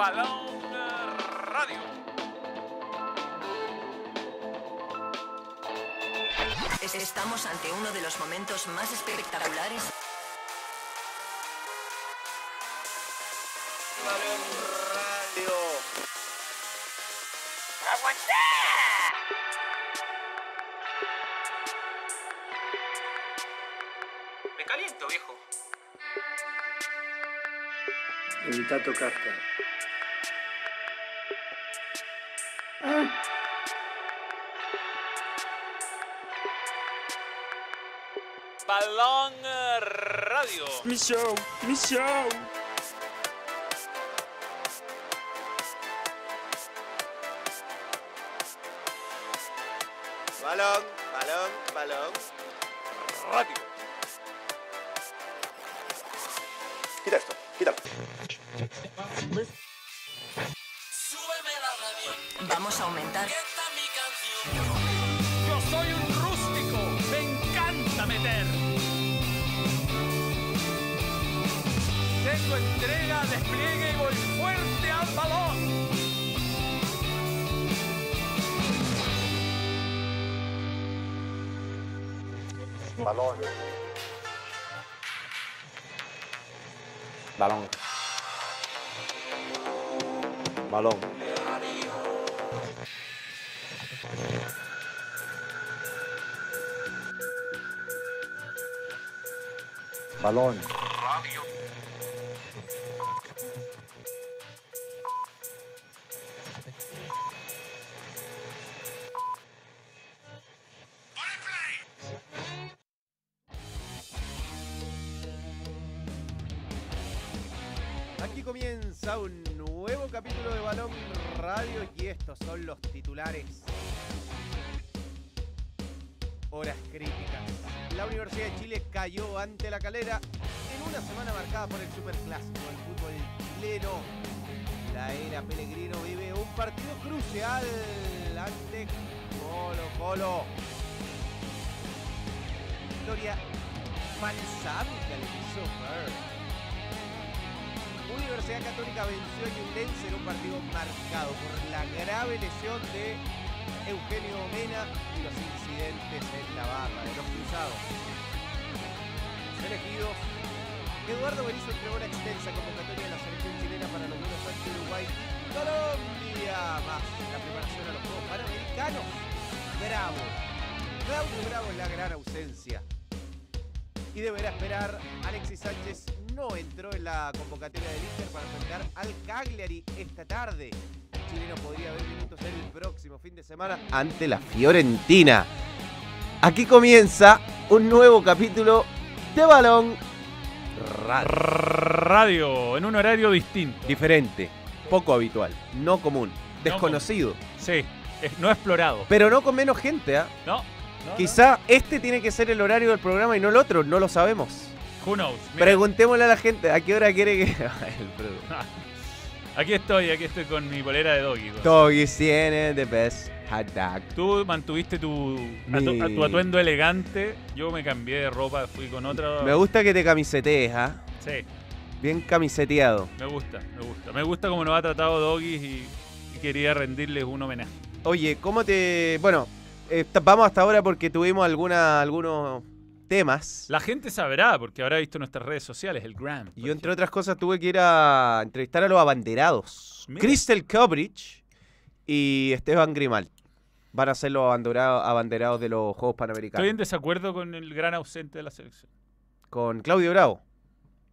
Balón Radio. Estamos ante uno de los momentos más espectaculares. Balón Radio. Me caliento, viejo. Evita tocarte. Radio. Mi show, mi Balón. Semana marcada por el superclásico del fútbol chileno. La era Pellegrino vive un partido crucial ante Colo Colo. Victoria malsábica le hizo. Universidad Católica venció a Ñublense en un partido marcado por la grave lesión de Eugenio Mena y los incidentes en la barra de los cruzados. Elegidos, Eduardo Berizzo entregó la extensa convocatoria de la selección chilena para los Buenos Aires Uruguay Colombia, más la preparación a los Juegos Panamericanos. Bravo, Claudio Bravo es la gran ausencia. Y deberá esperar Alexis Sánchez no entró en la convocatoria del Inter para enfrentar al Cagliari esta tarde. El chileno podría ver minutos el próximo fin de semana ante la Fiorentina. Aquí comienza un nuevo capítulo de Balón Radio. Radio, en un horario distinto. Diferente, poco habitual, no común, desconocido, Sí, no explorado. pero no con menos gente. ¿ah? No. no, Quizá este tiene que ser el horario del programa y no el otro, no lo sabemos. Who knows? Mira, Preguntémosle a la gente a qué hora quiere que. El aquí estoy, aquí estoy con mi polera de doggy. güey. Doggies tiene the best Tú mantuviste tu, atu- Mi- tu atuendo elegante. Yo me cambié de ropa, fui con otra. Me gusta que te camisetees, ¿ah? Sí, Bien camiseteado. me gusta, me gusta. Me gusta como nos ha tratado Doggies y, y quería rendirles un homenaje. Oye, ¿cómo te. Bueno, eh, ta- vamos hasta ahora porque tuvimos alguna, algunos temas. La gente sabrá, porque habrá visto nuestras redes sociales, el Gram. por Y yo, entre ejemplo. otras cosas, tuve que ir a entrevistar a los abanderados. Mira. Crystal Coverage y Esteban Grimal. Van a ser los abanderados, de los Juegos Panamericanos. Estoy en desacuerdo con el gran ausente de la selección. Con Claudio Bravo.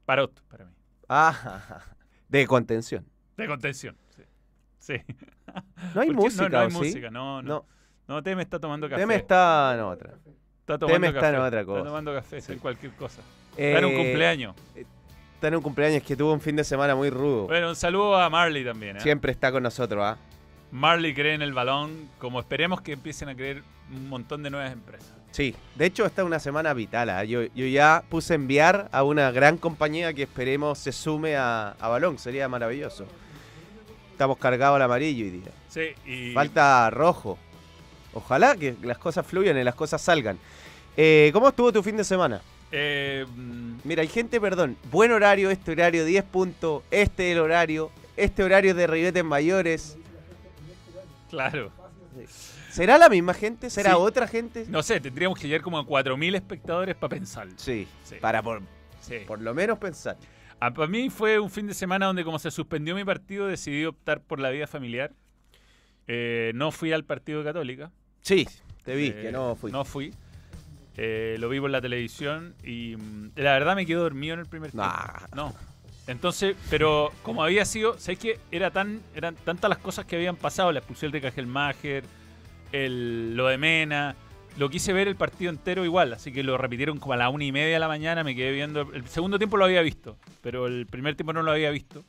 Parot, para mí. Ah, de contención. De contención. Sí. Sí. No hay música, No, no hay ¿o sí? música, no, no. No. No, Teme está tomando café. Teme está en otra. Está tomando Teme está en otra cosa. Está tomando café, hacer cualquier cosa. Está en un Eh, cumpleaños. Está en un cumpleaños que tuvo un fin de semana muy rudo. Bueno, un saludo a Marley también. ¿eh? Siempre está con nosotros, ¿ah? Marley cree en el balón, como esperemos que empiecen a creer un montón de nuevas empresas. Sí, de hecho esta es una semana vital. ¿ah? Yo, yo ya puse enviar a una gran compañía que esperemos se sume a, a Balón, sería maravilloso. Estamos cargados al amarillo hoy día. Sí, y Falta rojo. Ojalá que las cosas fluyan y las cosas salgan. Eh, ¿Cómo estuvo tu fin de semana? eh, Mira, hay gente, perdón, buen horario, este horario, 10 puntos, este el horario. este horario de ribetes mayores. Claro. ¿Será la misma gente? ¿Será Sí. otra gente? No sé, tendríamos que llegar como a 4.000 espectadores para pensar. Sí, Sí. para por, Sí. por lo menos pensar. Ah, para mí fue un fin de semana donde como se suspendió mi partido decidí optar por la vida familiar. Eh, no fui al partido de Católica. Sí, te vi, Eh, que no fui. No fui. Eh, lo vi por la televisión y mm, la verdad me quedé dormido en el primer tiempo. Nah. No. Entonces, pero como había sido, ¿sabes qué? Era tan, eran tantas las cosas que habían pasado, la expulsión de Cajelmacher, el, lo de Mena. Lo quise ver el partido entero igual, así que lo repitieron como a la una y media de la mañana, me quedé viendo. El segundo tiempo lo había visto, pero el primer tiempo no lo había visto.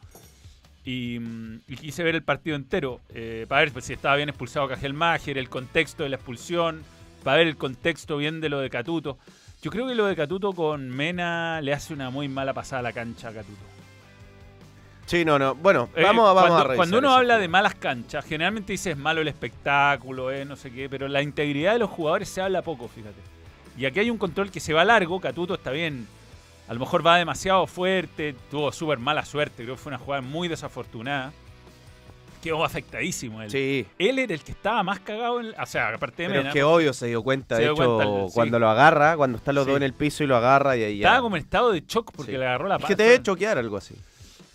Y, mm, quise ver el partido entero, eh, para ver pues, si estaba bien expulsado Cajelmacher, el contexto de la expulsión, para ver el contexto bien de lo de Catuto. Yo creo que lo de Catuto con Mena le hace una muy mala pasada a la cancha a Catuto. Sí, no, no. Bueno, Eh, vamos, a- vamos cuando, a revisar Cuando uno habla de malas canchas, generalmente dices malo el espectáculo, eh, no sé qué, pero la integridad de los jugadores se habla poco, fíjate. Y aquí hay un control que se va largo, Catuto está bien. A lo mejor va demasiado fuerte, tuvo súper mala suerte, creo que fue una jugada muy desafortunada. Quedó afectadísimo él. Sí, Él era el que estaba más cagado, en- o sea, aparte de pero Mena. es que obvio se dio cuenta, Se de dio hecho, cuenta, cuando lo agarra, cuando están los Sí. dos en el piso y lo agarra y ahí ya. Estaba como en estado de shock porque Sí. le agarró la Es pata. que te debe choquear algo así.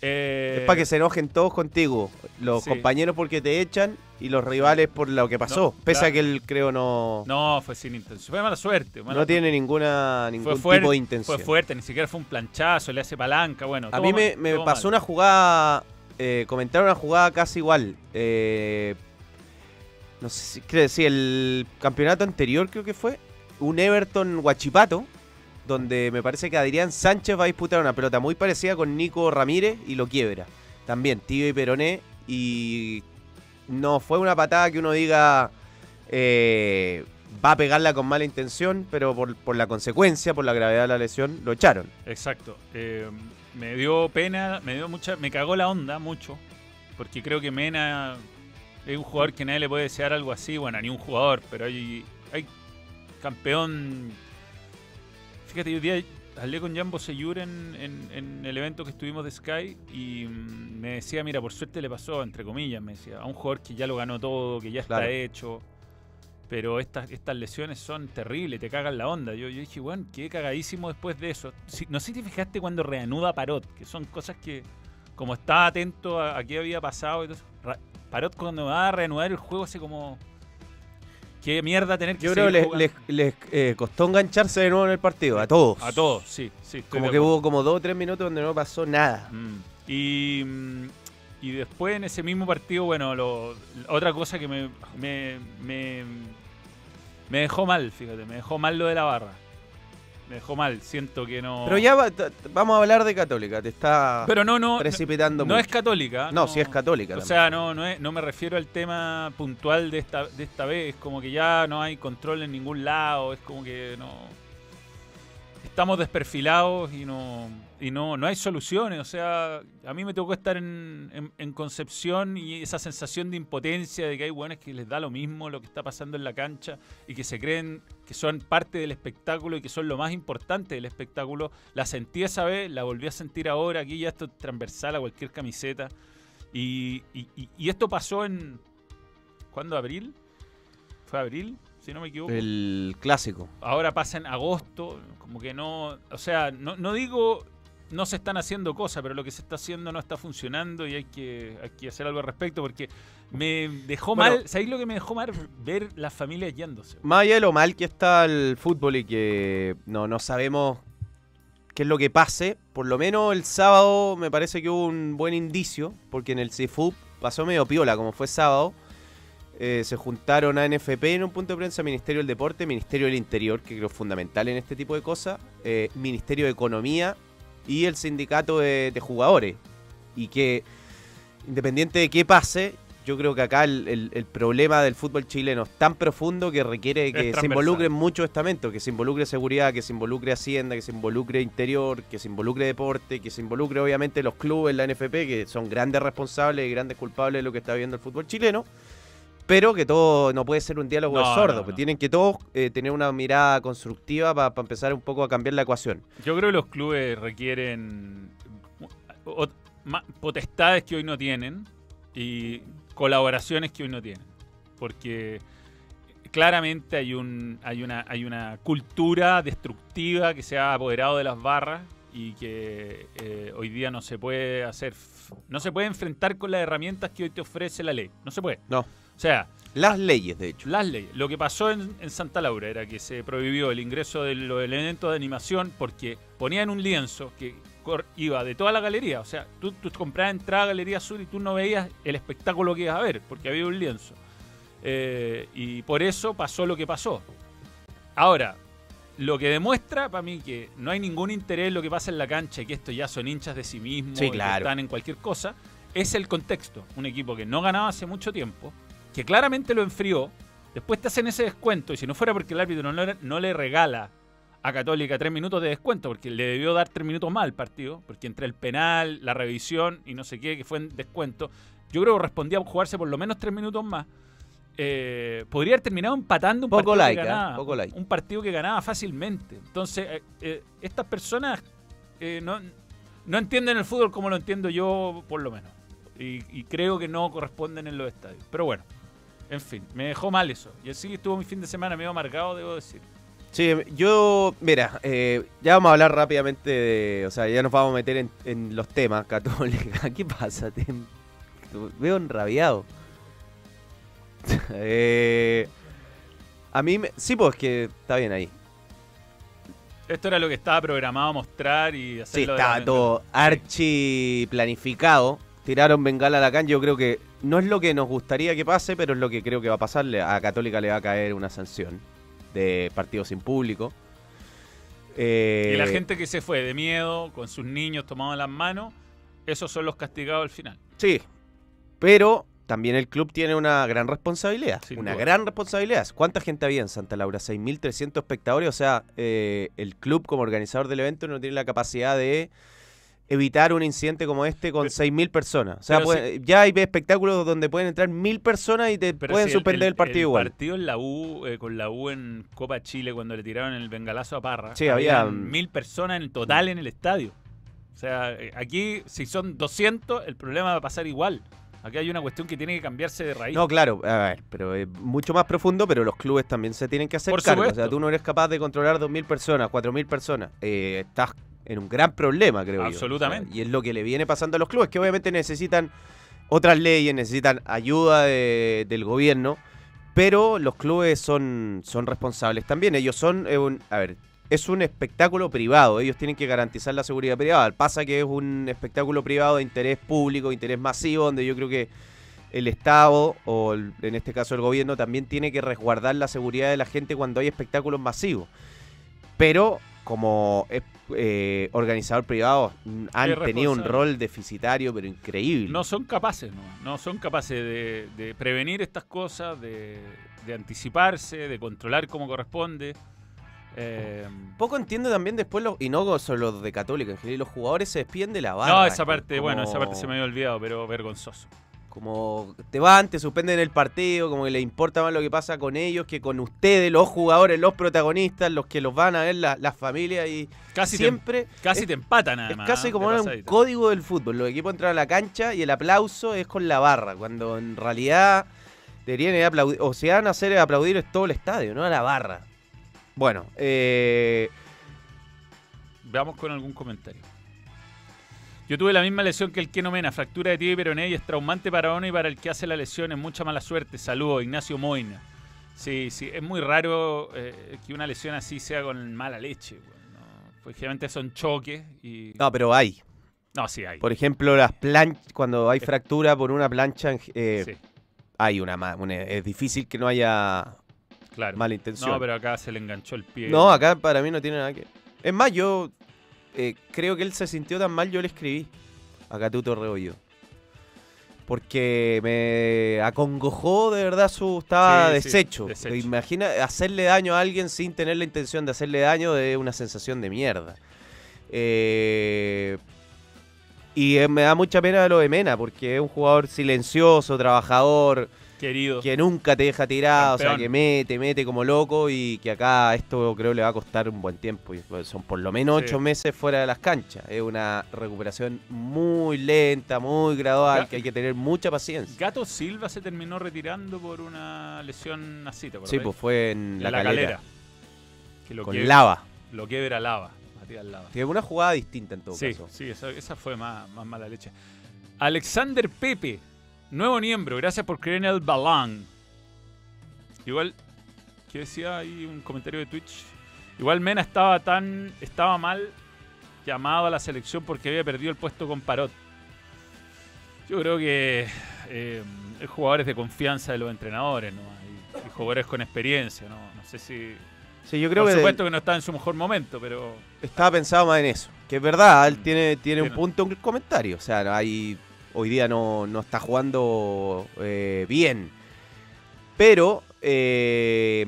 Eh, Es para que se enojen todos contigo. Los Sí. compañeros porque te echan y los rivales por lo que pasó. No, Pese a que él creo no, no, No, fue sin intención. Fue mala suerte. mala- tiene ninguna ningún fue fuerte, tipo de intención. Fue fuerte, ni siquiera fue un planchazo, le hace palanca, bueno. A mí me, me pasó mal. una jugada, eh, comentaron una jugada casi igual. Eh, no sé si, creo, sí, el campeonato anterior creo que fue, un Everton Guachipato, donde me parece que Adrián Sánchez va a disputar una pelota muy parecida con Nico Ramírez y lo quiebra. También, tío y peroné, y no fue una patada que uno diga eh, va a pegarla con mala intención, pero por, por la consecuencia, por la gravedad de la lesión, lo echaron. Exacto. Eh, me dio pena, me dio mucha, me cagó la onda mucho, porque creo que Mena es un jugador que nadie le puede desear algo así, bueno, ni un jugador, pero hay, hay campeón. Fíjate, yo día hablé con Jambo Seyur en, en- en el evento que estuvimos de Sky y mm, me decía, mira, por suerte le pasó, entre comillas, me decía, a un jugador que ya lo ganó todo, que ya está Claro. hecho. Pero estas, estas lesiones son terribles, te cagan la onda. Yo, yo dije, bueno, quedé cagadísimo después de eso. Si- no sé si te fijaste cuando reanuda Parot, que son cosas que, como estaba atento a, a qué había pasado, Ra- Parot cuando va a reanudar el juego, hace como. Qué mierda tener que Yo creo que les, les- les, eh, costó engancharse de nuevo en el partido, a todos. A todos, sí, sí. Como que hubo como dos o tres minutos donde no pasó nada. Mm. Y, mm, y después en ese mismo partido, bueno, lo- otra cosa que me, me, me, me dejó mal, fíjate, me dejó mal lo de la barra. Me dejó mal, siento que no... Pero ya va- vamos a hablar de Católica, te está Pero no, no, precipitando no, no es católica. No, sí es católica O también. sea, no, no, es- no me refiero al tema puntual de esta, de esta vez. Como que ya no hay control en ningún lado. Es como que no. Estamos desperfilados y no. Y no, no hay soluciones. O sea, a mí me tocó estar en, en- en Concepción y esa sensación de impotencia de que hay buenos que les da lo mismo lo que está pasando en la cancha y que se creen que son parte del espectáculo y que son lo más importante del espectáculo. La sentí esa vez, la volví a sentir ahora. Aquí ya esto es transversal a cualquier camiseta. Y- y esto pasó en. ¿Cuándo? ¿Abril? ¿Fue abril? Si no me equivoco. El clásico. Ahora pasa en agosto. Como que no. O sea, no, no digo. No se están haciendo cosas, pero lo que se está haciendo no está funcionando y hay que, hay que hacer algo al respecto porque me dejó Bueno. mal. ¿Sabéis lo que me dejó mal? Ver las familias yéndose. Más allá de lo mal que está el fútbol y que no, no sabemos qué es lo que pase, por lo menos el sábado me parece que hubo un buen indicio, porque en el CFUP pasó medio piola, como fue sábado. Eh, se juntaron a NFP en un punto de prensa, Ministerio del Deporte, Ministerio del Interior, que creo es fundamental en este tipo de cosas, eh, Ministerio de Economía y el sindicato de, de jugadores. Y que, independiente de qué pase, yo creo que acá el, el- el problema del fútbol chileno es tan profundo que requiere que se involucren muchos estamentos, que se involucre seguridad, que se involucre Hacienda, que se involucre Interior, que se involucre Deporte, que se involucre obviamente los clubes, la NFP, que son grandes responsables y grandes culpables de lo que está viendo el fútbol chileno. Pero que todo no puede ser un diálogo de No, sordo, no, pues no. tienen que todos eh, tener una mirada constructiva para empezar un poco a cambiar la ecuación. Yo creo que los clubes requieren. o- ma- potestades que hoy no tienen y colaboraciones que hoy no tienen. Porque claramente hay, un, hay, una, hay una cultura destructiva que se ha apoderado de las barras y que eh, hoy día no se puede hacer, no se puede enfrentar con las herramientas que hoy te ofrece la ley. No se puede. No. O sea, Las leyes, de hecho. las leyes. Lo que pasó en, en Santa Laura era que se prohibió el ingreso de los elementos de animación porque ponían un lienzo que iba de toda la galería. O sea, tú, tú comprabas entrada a Galería Sur y tú no veías el espectáculo que ibas a ver porque había un lienzo. Eh, y por eso pasó lo que pasó. Ahora, lo que demuestra para mí que no hay ningún interés en lo que pasa en la cancha y que estos ya son hinchas de sí mismos Sí, que están en cualquier cosa, es el contexto. Un equipo que no ganaba hace mucho tiempo, que claramente lo enfrió, después te hacen ese descuento y si no fuera porque el árbitro no le, no le regala a Católica tres minutos de descuento, porque le debió dar tres minutos más al partido, porque entre el penal, la revisión y no sé qué, que fue en descuento, yo creo que respondía a jugarse por lo menos tres minutos más. eh, podría haber terminado empatando un Poco partido laica, que ganaba. ¿eh? Poco laica. Un partido que ganaba fácilmente. Entonces, eh, eh, estas personas eh, no, no entienden el fútbol como lo entiendo yo, por lo menos. Y, y creo que no corresponden en los estadios. Pero bueno, en fin, me dejó mal eso. Y así estuvo mi fin de semana medio marcado, debo decir. Sí, yo, mira, eh, ya vamos a hablar rápidamente de, o sea, ya nos vamos a meter en, en los temas, Católica. ¿Qué pasa? Te, te veo enrabiado. Eh, a mí, me- sí, pues que está bien ahí. Esto era lo que estaba programado a mostrar y Sí, hacerlo de estaba todo archi planificado. Tiraron bengala a la cancha. Yo creo que no es lo que nos gustaría que pase, pero es lo que creo que va a pasar. A Católica le va a caer una sanción de partido sin público. Eh, Y la gente que se fue de miedo, con sus niños tomados en las manos, esos son los castigados al final. Sí, pero también el club tiene una gran responsabilidad. Sin una duda. gran responsabilidad. ¿Cuánta gente había en Santa Laura? 6.300 espectadores. O sea, eh, el club como organizador del evento no tiene la capacidad de evitar un incidente como este con Pero- 6.000 personas. O sea, ya hay espectáculos donde pueden entrar 1.000 personas y te pueden si suspender el, partido igual. partido en la U, eh, con la U en Copa Chile, cuando le tiraron el bengalazo a Parra, Sí, había- habían mil personas en total en el estadio. O sea, eh, aquí, si son 200, el problema va a pasar igual. Aquí hay una cuestión que tiene que cambiarse de raíz. No, claro, a ver, pero es mucho más profundo, pero los clubes también se tienen que hacer Por cargo. O sea, tú no eres capaz de controlar 2.000 personas, 4.000 personas. Eh, estás en un gran problema, creo yo. Absolutamente. O sea, y es lo que le viene pasando a los clubes, que obviamente necesitan otras leyes, necesitan ayuda de- del gobierno, pero los clubes son, son responsables también. Ellos son, eh, un- a ver, es un espectáculo privado, ellos tienen que garantizar la seguridad privada. Pasa que es un espectáculo privado de interés público, interés masivo, donde yo creo que el Estado, o el- en este caso el gobierno, también tiene que resguardar la seguridad de la gente cuando hay espectáculos masivos. Pero como eh, eh, organizador privado mm, han tenido un rol deficitario, pero increíble. No son capaces, no, no son capaces de, de prevenir estas cosas, de, de anticiparse, de controlar como corresponde. Eh, Poco entiendo también después, los, y no solo los de Católica en general, los jugadores se despiden de la barra. no, esa parte, bueno, esa parte se me había olvidado, pero vergonzoso. Como te van, te suspenden el partido, como que le importa más lo que pasa con ellos que con ustedes, los jugadores, los protagonistas, los que los van a ver, la- las familias y Casi, te, siempre casi es- te empatan, es además. casi ¿eh? como un código del fútbol. Los equipos entran a la cancha y el aplauso es con la barra, cuando en realidad deberían ir a aplaudir, o se van a hacer aplaudir es todo el estadio, no a la barra. Bueno, eh, Veamos con algún comentario. Yo tuve la misma lesión que el Keno Mena, fractura de tibia y peroné y es traumante para uno y para el que hace la lesión. Es mucha mala suerte. Saludos, Ignacio Moina. Sí, sí, es muy raro eh, que una lesión así sea con mala leche. weón, ¿no? Pues generalmente son choques y... no, pero hay. No, sí hay. Por ejemplo, las planchas, cuando hay fractura por una plancha, eh, Sí, hay una, una- Es difícil que no haya claro. mala intención. No, pero acá se le enganchó el pie. No, acá para mí no tiene nada que. Es más, yo eh, creo que él se sintió tan mal, yo le escribí a Catuto Rebollo. Porque me acongojó de verdad su. Estaba Sí, sí, deshecho. deshecho. Imagina hacerle daño a alguien sin tener la intención de hacerle daño de una sensación de mierda. Eh, y eh, me da mucha pena lo de Mena, porque es un jugador silencioso, trabajador. Querido. que nunca te deja tirado, o sea, que mete, mete como loco y que acá esto creo le va a costar un buen tiempo. Son por lo menos Sí. ocho meses fuera de las canchas. Es una recuperación muy lenta, muy gradual, que hay que tener mucha paciencia. Gato Silva se terminó retirando por una lesión así, ¿te Sí, pues fue en, En la, calera, Que lo con que- lava. Lo lava. Matías Lava. Que una jugada distinta en todo Sí, caso. sí, esa, esa fue más, más mala leche. Alexander Pepe, nuevo miembro, gracias por creer en el balón. Igual, que decía ahí un comentario de Twitch. Igual Mena estaba tan. estaba mal llamado a la selección porque había perdido el puesto con Parot. Yo creo que eh, hay jugadores de confianza de los entrenadores, ¿no? Y, y jugadores con experiencia, ¿no? No sé si. Sí, yo creo por que supuesto que no está en su mejor momento, pero. estaba pensado más en eso. Que es verdad, él Mm. tiene, tiene un Tiene. punto el comentario. O sea, no hay, hoy día no, no está jugando eh, bien. Pero eh,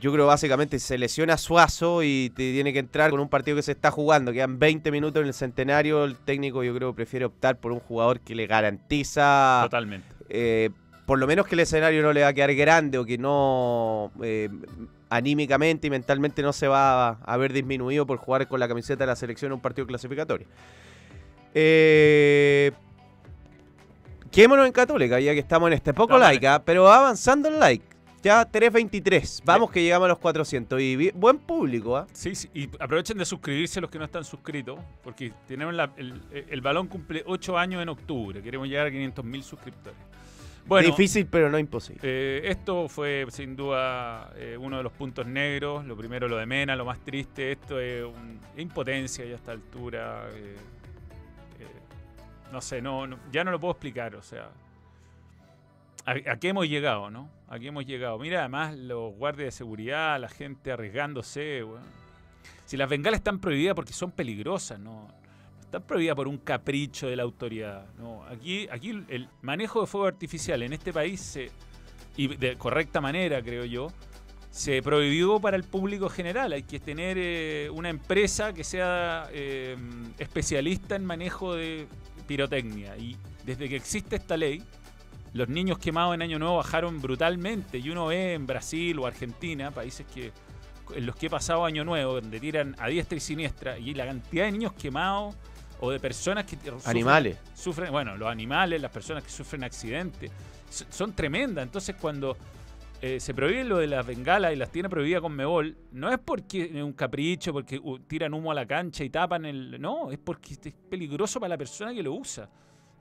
yo creo básicamente se lesiona Suazo y te tiene que entrar con un partido que se está jugando. Quedan 20 minutos en el centenario. El técnico yo creo prefiere optar por un jugador que le garantiza Totalmente. eh, por lo menos que el escenario no le va a quedar grande o que no eh, anímicamente y mentalmente no se va a, ver disminuido por jugar con la camiseta de la selección en un partido clasificatorio. Eh, quedémonos en Católica, ya que estamos en este poco Dale. like, ¿ah? pero va avanzando el like. Ya 3.23. Vamos que llegamos a los 400. Y buen público, ¿ah? Sí, sí, y aprovechen de suscribirse los que no están suscritos, porque tenemos la- el, el balón cumple 8 años en octubre, queremos llegar a 500 mil suscriptores. Bueno, Difícil, pero no imposible. eh, esto fue sin duda eh, uno de los puntos negros, lo primero lo de Mena, lo más triste, esto es un- impotencia ya a esta altura, eh, no sé, no, no- ya no lo puedo explicar, o sea, ¿a, qué hemos llegado, no? ¿A qué hemos llegado? Mira, además los guardias de seguridad, la gente arriesgándose, weón. Si las bengalas están prohibidas porque son peligrosas, no, no están prohibidas por un capricho de la autoridad. No, aquí, aquí el manejo de fuego artificial en este país se- y de correcta manera, creo yo, se prohibió para el público general. Hay que tener eh, una empresa que sea eh, especialista en manejo de pirotecnia. Y desde que existe esta ley, los niños quemados en Año Nuevo bajaron brutalmente. Y uno ve en Brasil o Argentina, países que en los que he pasado Año Nuevo, donde tiran a diestra y siniestra, y la cantidad de niños quemados o de personas que sufren- Animales. sufren, bueno, los animales, las personas que sufren accidentes, son tremendas. Entonces, cuando eh, se prohíbe lo de las bengalas y las tiene prohibida con Mebol, no es porque es un capricho, porque uh, tiran humo a la cancha y tapan el. No, es porque es peligroso para la persona que lo usa.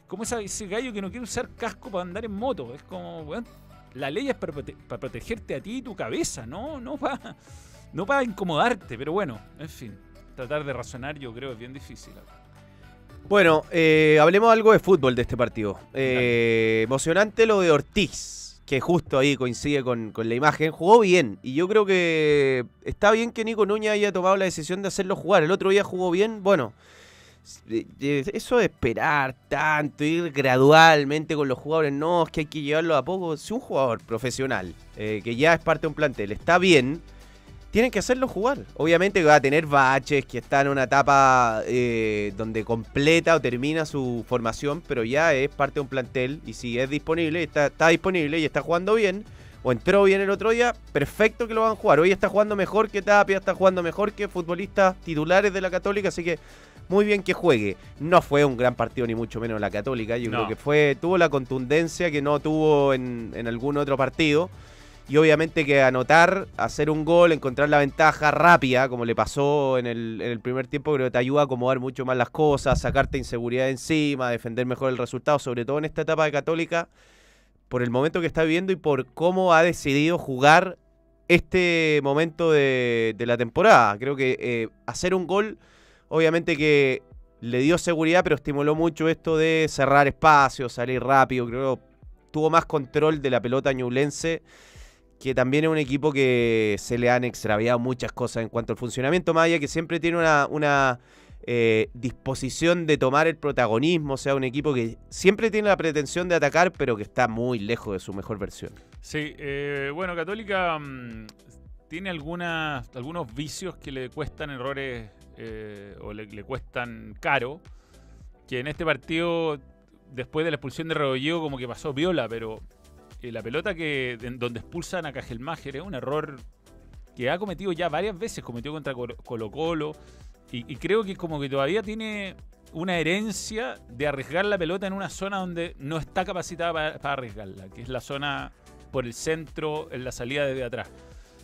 Como esa- ese gallo que no quiere usar casco para andar en moto. Es como, weón, la ley es para, prote- para protegerte a ti y tu cabeza, no, no para no para incomodarte. Pero bueno, en fin, tratar de razonar yo creo es bien difícil. Bueno, eh, hablemos algo de fútbol de este partido. Eh, emocionante lo de Ortiz, que justo ahí coincide con, con la imagen. Jugó bien y yo creo que está bien que Nico Núñez haya tomado la decisión de hacerlo jugar. El otro día jugó bien, bueno. Eso de esperar tanto, ir gradualmente con los jugadores, no, es que hay que llevarlo a poco. Si un jugador profesional, eh, que ya es parte de un plantel, está bien, tienen que hacerlo jugar. Obviamente va a tener baches, que está en una etapa eh, donde completa o termina su formación, pero ya es parte de un plantel y si es disponible, está, está disponible y está jugando bien, o entró bien el otro día, perfecto que lo van a jugar. Hoy está jugando mejor que Tapia, está jugando mejor que futbolistas titulares de la Católica, así que muy bien que juegue. No fue un gran partido ni mucho menos la Católica, yo No. creo que fue tuvo la contundencia que no tuvo en, en algún otro partido. Y obviamente que anotar, hacer un gol, encontrar la ventaja rápida, como le pasó en el, en el primer tiempo, creo que te ayuda a acomodar mucho más las cosas, sacarte inseguridad encima, defender mejor el resultado, sobre todo en esta etapa de Católica, por el momento que está viviendo y por cómo ha decidido jugar este momento de, de la temporada. Creo que eh, hacer un gol, obviamente que le dio seguridad, pero estimuló mucho esto de cerrar espacios, salir rápido. Creo que tuvo más control de la pelota ñublense que también es un equipo que se le han extraviado muchas cosas en cuanto al funcionamiento, más allá que siempre tiene una, una eh, disposición de tomar el protagonismo, o sea, un equipo que siempre tiene la pretensión de atacar, pero que está muy lejos de su mejor versión. Sí, eh, bueno, Católica mm, tiene algunos vicios que le cuestan errores eh, o le, le cuestan caro. Que en este partido, después de la expulsión de Rebolledo, como que pasó viola, pero eh, la pelota que en donde expulsan a Cajelmacher es un error que ha cometido ya varias veces, cometió contra Colo Colo, y, y creo que como que todavía tiene una herencia de arriesgar la pelota en una zona donde no está capacitada para, para arriesgarla, que es la zona por el centro, en la salida desde atrás.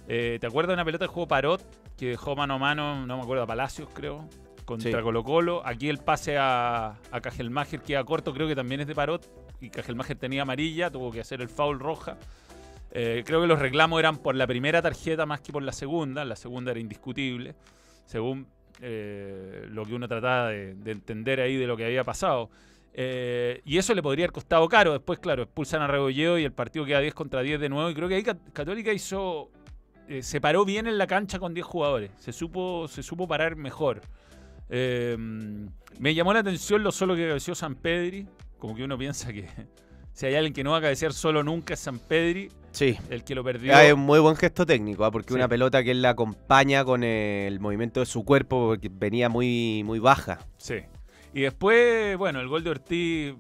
Eh, ¿Te acuerdas de una pelota que jugó Parot, que dejó mano a mano, no me acuerdo, a Palacios, creo, contra Sí. Colo Colo? Aquí el pase a, a Cajelmacher queda corto, creo que también es de Parot, y Cajelmacher tenía amarilla, tuvo que hacer el foul roja. Eh, creo que los reclamos eran por la primera tarjeta más que por la segunda, la segunda era indiscutible, según eh, lo que uno trataba de, de entender ahí de lo que había pasado. Eh, y eso le podría haber costado caro. Después, claro, expulsan a Rebolledo y el partido queda 10 contra 10 de nuevo. Y creo que ahí Cat- Católica hizo. se paró bien en la cancha con 10 jugadores. Se supo, se supo parar mejor. Me llamó la atención lo solo que cabeceó San Pedri. Como que uno piensa que si hay alguien que no va a cabecear solo nunca es San Pedri, Sí. el que lo perdió. Ah, es un muy buen gesto técnico, ¿ah? porque Sí. una pelota que él la acompaña con el movimiento de su cuerpo, porque venía muy, muy baja. Sí. Y después, bueno, el gol de Ortiz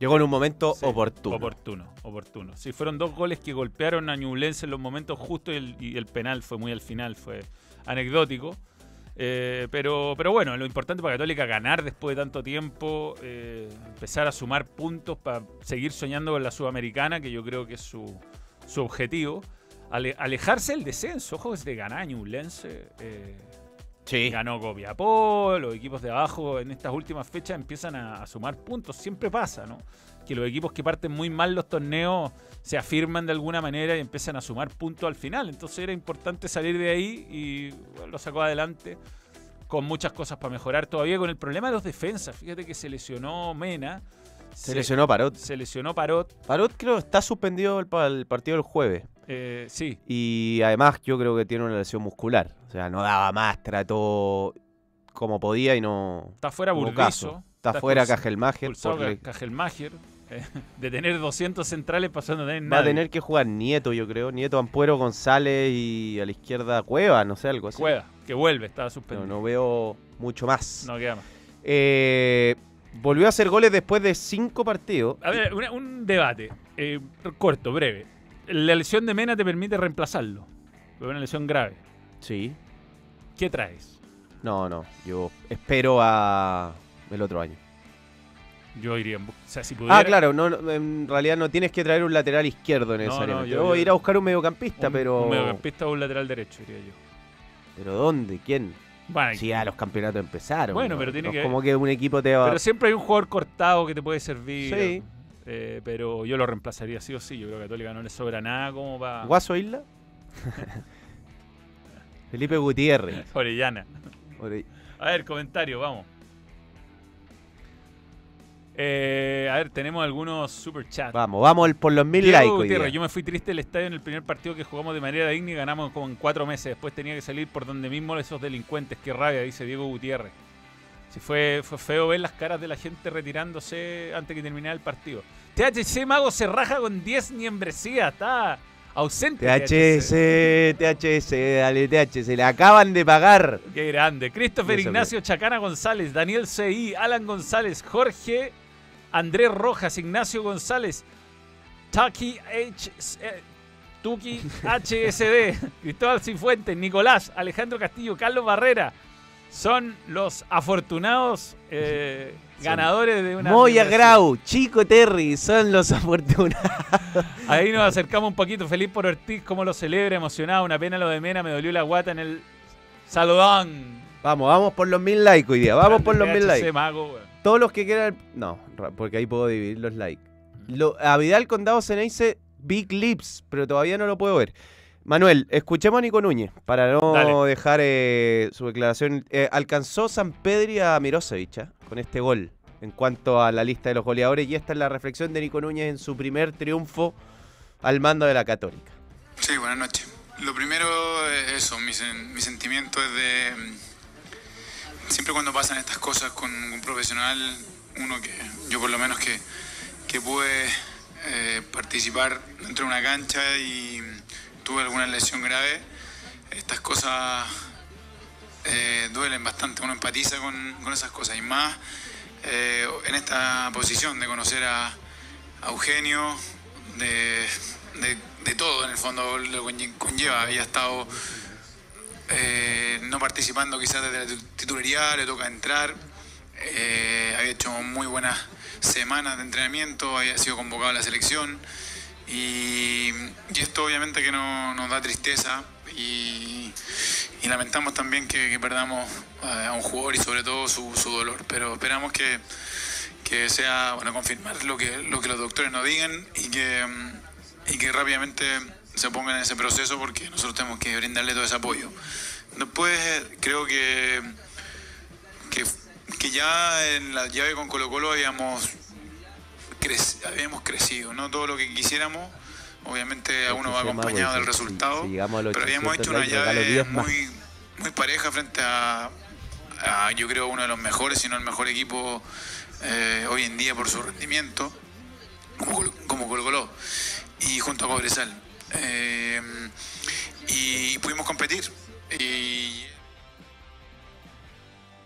Llegó en un momento Sí, oportuno. Oportuno, oportuno. Sí, fueron dos goles que golpearon a Ñublense en los momentos justos y el, y el penal fue muy al final, fue anecdótico. Eh, pero, pero bueno, lo importante para Católica ganar después de tanto tiempo, eh, empezar a sumar puntos para seguir soñando con la Sudamericana, que yo creo que es su, su objetivo. Ale- alejarse del descenso, ojo que se te gana Ñublense. eh, Sí. Ganó Copiapó, los equipos de abajo en estas últimas fechas empiezan a, a sumar puntos. Siempre pasa, ¿no? Que los equipos que parten muy mal los torneos se afirman de alguna manera y empiezan a sumar puntos al final. Entonces era importante salir de ahí y bueno, lo sacó adelante con muchas cosas para mejorar todavía con el problema de los defensas. Fíjate que se lesionó Mena. Se lesionó Parot. Se lesionó Parot. Parot creo que está suspendido el, pa- el partido del jueves. eh, sí, Y además yo creo que tiene una lesión muscular. O sea, no daba más, trató como podía y no... está fuera Burdizo. caso. Está fuera Cajelmacher. Cajelmacher. de tener 200 centrales pasando a tener Va a tener que jugar Nieto, yo creo. Nieto, Ampuero, González y a la izquierda Cueva, no sé, algo así. Cueva, que vuelve, estaba No, suspendido. no veo mucho más. No queda más. Eh, volvió a hacer goles después de cinco partidos. A ver, una- un debate. eh, corto, breve. La lesión de Mena te permite reemplazarlo. Es una lesión grave. Sí. ¿Qué traes? No, no. Yo espero a el otro año. Yo iría en O sea, si pudiera. Ah, claro. No, no, en realidad no tienes que traer un lateral izquierdo necesariamente. yo- O yo- ir a buscar un mediocampista, un, pero. Un mediocampista o un lateral derecho, diría yo. ¿Pero dónde? ¿Quién? Bueno, Si ya los campeonatos empezaron. Bueno, ¿no? pero tiene No que- como que un equipo te va. pero siempre hay un jugador cortado que te puede servir. Sí. eh, pero yo lo reemplazaría sí o sí. Yo creo que a Católica no le sobra nada como para. ¿Guaso Isla? Felipe Gutiérrez. Orellana. Ore- A ver, comentario, vamos. Eh, a ver, tenemos algunos super chats. Vamos, vamos por los mil Diego likes. hoy Gutiérrez, día. yo me fui triste del estadio en el primer partido que jugamos de manera digna y ganamos como en cuatro meses. Después tenía que salir por donde mismo esos delincuentes. Qué rabia, dice Diego Gutiérrez. Si fue, fue feo ver las caras de la gente retirándose antes que terminara el partido. THC Mago se raja con 10 niembresía. Está ausente. THC, THC, dale THC, le acaban de pagar. Qué grande. Christopher Ignacio Chacana González, Daniel CI, Alan González, Jorge Andrés Rojas, Ignacio González, Tucky H. eh, Tuki HSD, Cristóbal Cifuentes, Nicolás, Alejandro Castillo, Carlos Barrera. Son los afortunados eh, ganadores de una. Moya. Grau, Chico Terry, son los afortunados. Ahí nos acercamos un poquito. Feliz por Ortiz, cómo lo celebra, emocionado. Una pena lo de Mena, me dolió la guata en el saludón. Vamos, vamos por los mil likes hoy día, vamos por los mil likes. Mago. Todos los que quieran. No, porque ahí puedo dividir los likes. Lo, a Vidal Condado se le dice Big Lips, pero todavía no lo puedo ver. Manuel, escuchemos a Nico Núñez para no Dale. dejar eh, su declaración. Eh, alcanzó San Pedri a Mirosevic ¿ah? con este gol en cuanto a la lista de los goleadores y esta es la reflexión de Nico Núñez en su primer triunfo al mando de la Católica. Sí, buenas noches. Lo primero es eso, mi, sen- mi sentimiento es de... Siempre cuando pasan estas cosas con un profesional, uno que yo por lo menos que, que pude eh, participar dentro de una cancha y tuve alguna lesión grave, estas cosas eh, duelen bastante, uno empatiza con, con esas cosas y más eh, en esta posición de conocer a, Eugenio, de, de- de todo en el fondo lo conlle- conlleva. Había estado eh, no participando quizás desde la tu- titularidad, le toca entrar. Eh, había hecho muy buenas semanas de entrenamiento, había sido convocado a la selección. Y, esto obviamente que no, nos da tristeza y, lamentamos también que, perdamos a un jugador y sobre todo su, su dolor. Pero esperamos que, que sea, bueno, confirmar lo que, lo que los doctores nos digan y que, y que rápidamente se pongan en ese proceso porque nosotros tenemos que brindarle todo ese apoyo. Después creo que, que, que ya en la llave con Colo Colo habíamos, habíamos crecido, no todo lo que quisiéramos. Obviamente a uno va llama, acompañado pues, del resultado, si pero habíamos 800 hecho una llave 10 más. muy, muy pareja frente a, a, yo creo, uno de los mejores, si no el mejor equipo eh, hoy en día por su rendimiento, como Colo Colo, y junto a Cobresal. Eh, y pudimos competir. Y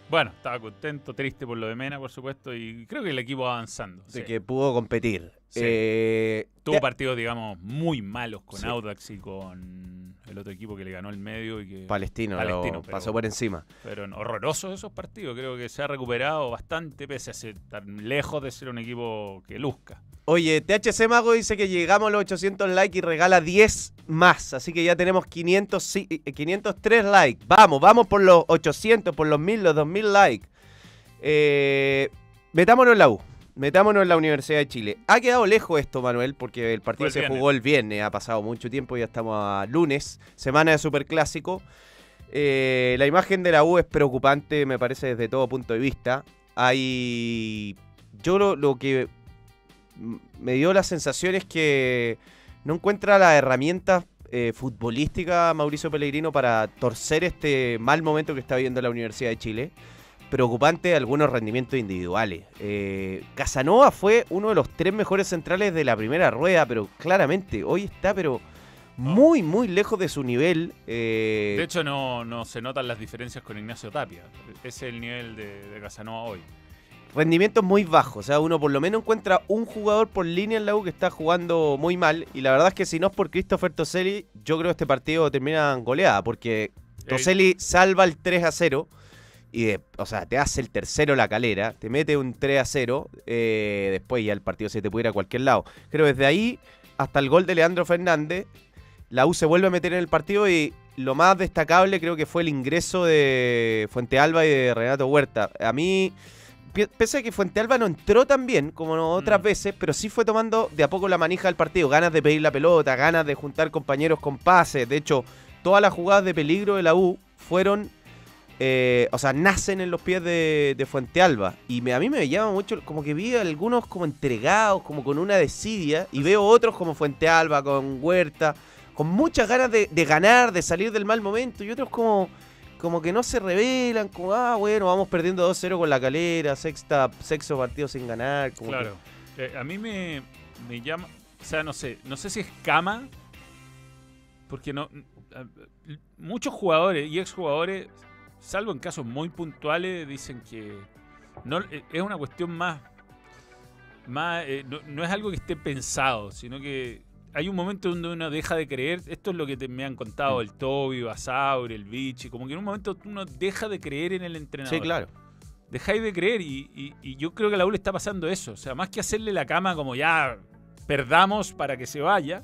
Bueno, estaba contento, triste por lo de Mena, por supuesto, y creo que el equipo va avanzando. De sí. que pudo competir. Sí. Eh, Tuvo te- partidos, digamos, muy malos con Sí. Audax y con el otro equipo que le ganó el medio y que Palestino, lo Palestino, pero- pasó por encima. fueron horrorosos esos partidos. Creo que se ha recuperado bastante, pese a ser tan lejos de ser un equipo que luzca. Oye, THC Mago dice que llegamos a los 800 likes y regala 10 más. Así que ya tenemos 500, sí- eh, 503 likes. Vamos, vamos por los 800, por los 1000, los 2000 likes. Eh, metámonos en la U. Metámonos en la Universidad de Chile. Ha quedado lejos esto, Manuel, porque el partido el se viernes. jugó el viernes. Ha pasado mucho tiempo, ya estamos a lunes, semana de Superclásico. Eh, la imagen de la U es preocupante, me parece, desde todo punto de vista. Hay. Yo lo, lo que me dio la sensación es que no encuentra las herramientas eh, futbolísticas Mauricio Pellegrino para torcer este mal momento que está viviendo la Universidad de Chile. Preocupante algunos rendimientos individuales. Eh, Casanova fue uno de los tres mejores centrales de la primera rueda, pero claramente hoy está, pero muy, muy lejos de su nivel. eh, De hecho, no, no se notan las diferencias con Ignacio Tapia. Ese es el nivel de Casanova hoy. Rendimientos muy bajos. O sea, uno por lo menos encuentra un jugador por línea en la U que está jugando muy mal. Y la verdad es que si no es por Christopher Toselli, yo creo que este partido termina en goleada. Porque Toselli salva el 3 a 0. Y, de- o sea, te hace el tercero la calera. Te mete un 3 a 0. eh, después ya el partido se te puede ir a cualquier lado. Creo desde ahí hasta el gol de Leandro Fernández. La U se vuelve a meter en el partido y lo más destacable creo que fue el ingreso de Fuente Alba y de Renato Huerta. A mí, pese a que Fuente Alba no entró tan bien como otras Mm. veces, pero sí fue tomando de a poco la manija del partido. Ganas de pedir la pelota, ganas de juntar compañeros con pases. De hecho, todas las jugadas de peligro de la U fueron, eh, o sea, nacen en los pies de, de Fuente Alba. Y me- a mí me llama mucho, como que vi algunos como entregados, como con una desidia, y veo otros como Fuente Alba, con Huerta, con muchas ganas de, de ganar, de salir del mal momento, y otros como, como que no se revelan, como, ah, bueno, vamos perdiendo 2-0 con la calera, sexta, sexto partido sin ganar. Claro. Eh, a mí me, me llama, o sea, no sé, no sé si es cama, porque no, a- muchos jugadores y exjugadores, salvo en casos muy puntuales, dicen que no eh, es una cuestión más, más eh, no es algo que esté pensado, sino que hay un momento donde uno deja de creer, esto es lo que te- me han contado el Toby, Basauri, el Vichy, como que en un momento uno deja de creer en el entrenador Sí, claro. dejáis de creer y, y- y yo creo que a la U le está pasando eso. O sea, más que hacerle la cama como ya perdamos para que se vaya,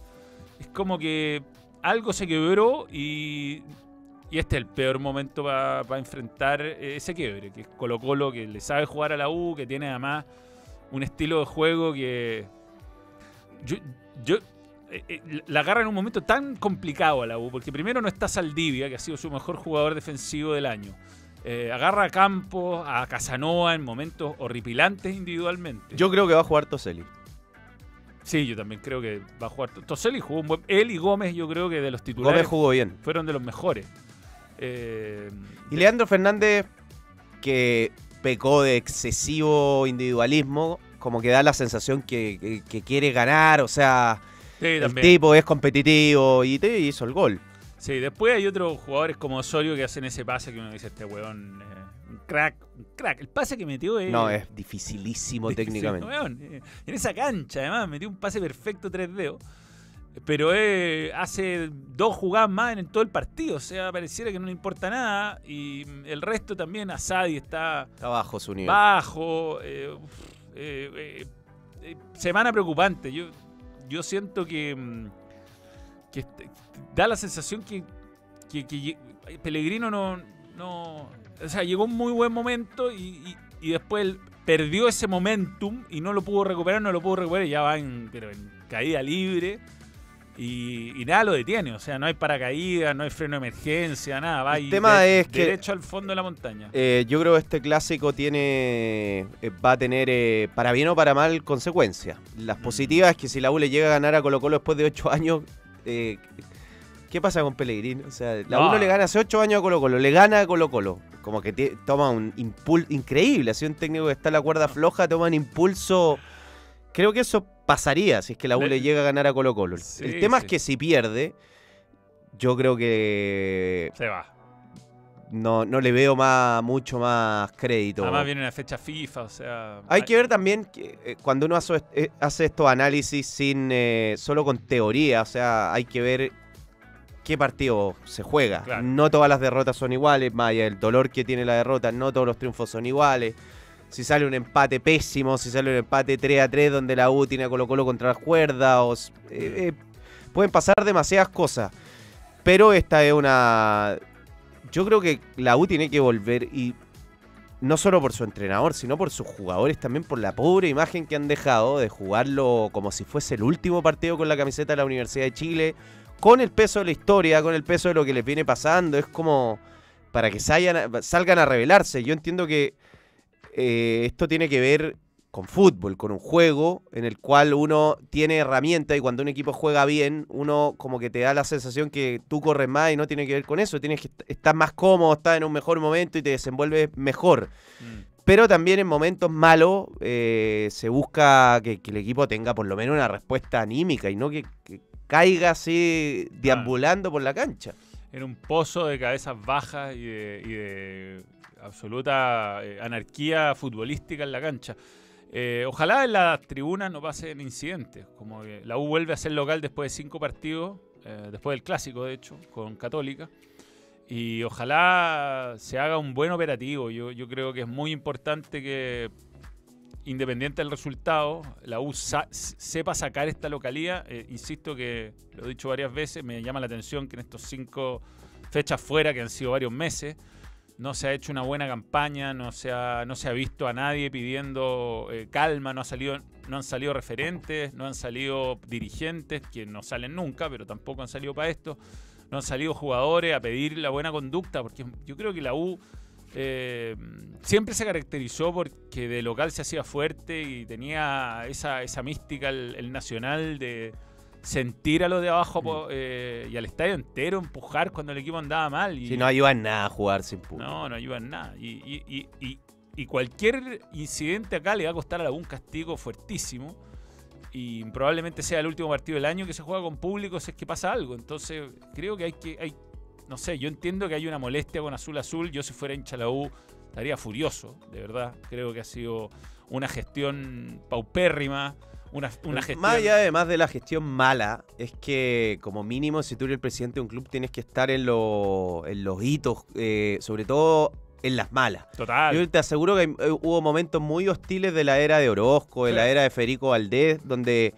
es como que algo se quebró y, y este es el peor momento para enfrentar ese quiebre, que es Colo Colo, que le sabe jugar a la U, que tiene además un estilo de juego que... Yo, yo la agarra en un momento tan complicado a la U, porque primero no está Saldivia, que ha sido su mejor jugador defensivo del año. Eh, agarra a Campos, a Casanova en momentos horripilantes individualmente. Yo creo que va a jugar Toselli. Sí, yo también creo que va a jugar. Toselli jugó un buen. Él y Gómez, yo creo que de los titulares Gómez jugó bien. fueron de los mejores. Eh, Y Leandro Fernández, que pecó de excesivo individualismo, como que da la sensación que, que- que quiere ganar, o sea, sí, el tipo es competitivo y te hizo el gol. Sí, después hay otros jugadores como Osorio que hacen ese pase que uno dice, este weón, eh, crack, un crack. El pase que metió es. No, es dificilísimo técnicamente. Weón, eh, en esa cancha, además, metió un pase perfecto 3 dedos. Pero eh, hace dos jugadas más en, todo el partido. O sea, pareciera que no le importa nada. Y el resto también, Asadi está Está bajo su nivel. bajo. semana preocupante. Yo, yo siento que, mm, que este- da la sensación que, que- que lle- Pellegrino no, no. O sea, llegó un muy buen momento y, y- y después él perdió ese momentum y no lo pudo recuperar, no lo pudo recuperar y ya va en, pero en caída libre. Y, y nada lo detiene, o sea, no hay paracaídas, no hay freno de emergencia, nada, va El tema de- es que- derecho al fondo de la montaña. Eh, yo creo que este clásico tiene eh, va a tener, eh, para bien o para mal, consecuencias. Las Mm. positivas es que si la U le llega a ganar a Colo Colo después de ocho años, eh, ¿qué pasa con Pellegrini? O sea, la No. U no le gana hace ocho años a Colo Colo, le gana a Colo Colo. Como que te- toma un impulso increíble. Si un técnico que está en la cuerda floja toma un impulso. Creo que eso pasaría si es que la U Le- le llega a ganar a Colo Colo. Sí, El tema sí. es que si pierde, yo creo que Se va. no, no le veo más, mucho más crédito. Además viene una fecha FIFA, o sea. Hay que ver también que, eh, cuando uno hace, eh, hace estos análisis sin eh, solo con teoría, o sea, hay que ver qué partido se juega. Claro. No todas las derrotas son iguales, más allá del dolor que tiene la derrota, no todos los triunfos son iguales. Si sale un empate pésimo, si sale un empate 3 a 3 donde la U tiene a Colo Colo contra las cuerdas, eh, eh, pueden pasar demasiadas cosas. Pero esta es una... Yo creo que la U tiene que volver y no solo por su entrenador, sino por sus jugadores, también por la pobre imagen que han dejado de jugarlo como si fuese el último partido con la camiseta de la Universidad de Chile, con el peso de la historia, con el peso de lo que les viene pasando. Es como para que salgan a revelarse. Yo entiendo que eh, esto tiene que ver con fútbol, con un juego en el cual uno tiene herramientas y cuando un equipo juega bien, uno como que te da la sensación que tú corres más y no tiene que ver con eso, tienes que est- estar más cómodo, estar en un mejor momento y te desenvuelves mejor. Mm. Pero también en momentos malos eh, se busca que, que el equipo tenga por lo menos una respuesta anímica y no que, que caiga así deambulando por la cancha. En un pozo de cabezas bajas y de, y de absoluta eh, anarquía futbolística en la cancha. Eh, ojalá en las tribunas no pasen incidentes, como la U vuelve a ser local después de cinco partidos, eh, después del clásico de hecho, con Católica. Y ojalá se haga un buen operativo. Yo, creo que es muy importante que, independiente del resultado, la U sepa sacar esta localía. Insisto que lo he dicho varias veces, me llama la atención que en estos cinco fechas fuera, que han sido varios meses, no se ha hecho una buena campaña, no se ha, no se ha visto a nadie pidiendo eh, calma, no, ha salido, no han salido referentes, no han salido dirigentes, que no salen nunca, pero tampoco han salido para esto, no han salido jugadores a pedir la buena conducta, porque yo creo que la U eh, siempre se caracterizó porque de local se hacía fuerte y tenía esa, esa mística el, el nacional de sentir a los de abajo po- eh, y al estadio entero empujar cuando el equipo andaba mal. Y, Si no ayuda en nada a jugar sin público. no, no ayuda en nada. Y, y- y- y- y cualquier incidente acá le va a costar a la un castigo fuertísimo. Y probablemente sea el último partido del año que se juega con público si es que pasa algo. Entonces, creo que hay que. Hay, no sé, yo entiendo que hay una molestia con Azul Azul. Yo, si fuera hincha la U, estaría furioso, de verdad. Creo que ha sido una gestión paupérrima. Una, una gestión. Más allá además de la gestión mala, es que como mínimo si tú eres el presidente de un club tienes que estar en, lo- en los hitos, eh, sobre todo en las malas. Total. Yo te aseguro que eh, hubo momentos muy hostiles de la era de Orozco, de Sí. la era de Federico Valdés, donde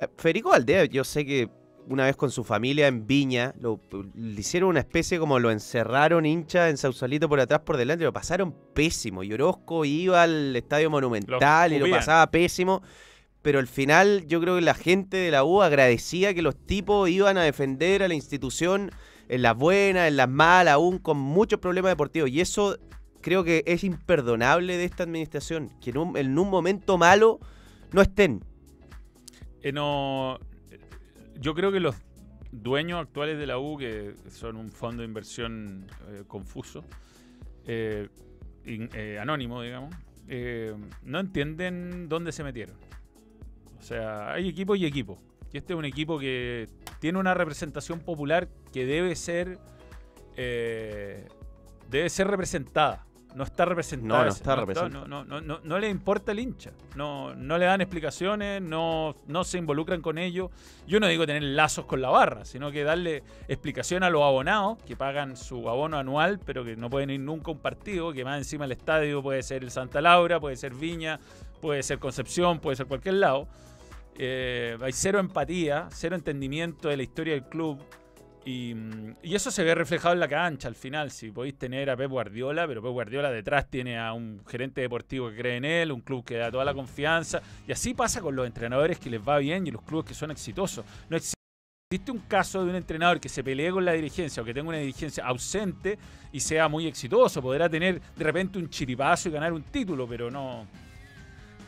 eh, Federico Valdés, yo sé que una vez con su familia en Viña, lo, le hicieron una especie como lo encerraron hincha en Sausalito por atrás, por delante, lo pasaron pésimo. Y Orozco iba al Estadio Monumental y lo pasaba pésimo. Pero al final yo creo que la gente de la U agradecía que los tipos iban a defender a la institución en las buenas, en las malas, aún con muchos problemas deportivos. Y eso creo que es imperdonable de esta administración, que en un, en un momento malo no estén. Eh, no, yo creo que los dueños actuales de la U, que son un fondo de inversión eh, confuso, eh, eh, anónimo, digamos, no entienden dónde se metieron. O sea, hay equipo y equipo. Y este es un equipo que tiene una representación popular que debe ser, eh, debe ser representada. no está representado. No, no está representado. No, no, no, no, no le importa el hincha. No, no le dan explicaciones, no, no se involucran con ello. Yo no digo tener lazos con la barra, sino que darle explicación a los abonados que pagan su abono anual, pero que no pueden ir nunca a un partido, que más encima el estadio puede ser el Santa Laura, puede ser Viña, puede ser Concepción, puede ser cualquier lado. Eh, hay cero empatía, cero entendimiento de la historia del club. Y, y eso se ve reflejado en la cancha al final. Si podéis tener a Pep Guardiola, pero Pep Guardiola detrás tiene a un gerente deportivo que cree en él, un club que da toda la confianza. Y así pasa con los entrenadores que les va bien y los clubes que son exitosos. No existe un caso de un entrenador que se pelee con la dirigencia o que tenga una dirigencia ausente y sea muy exitoso. Podrá tener de repente un chiripazo y ganar un título, pero no.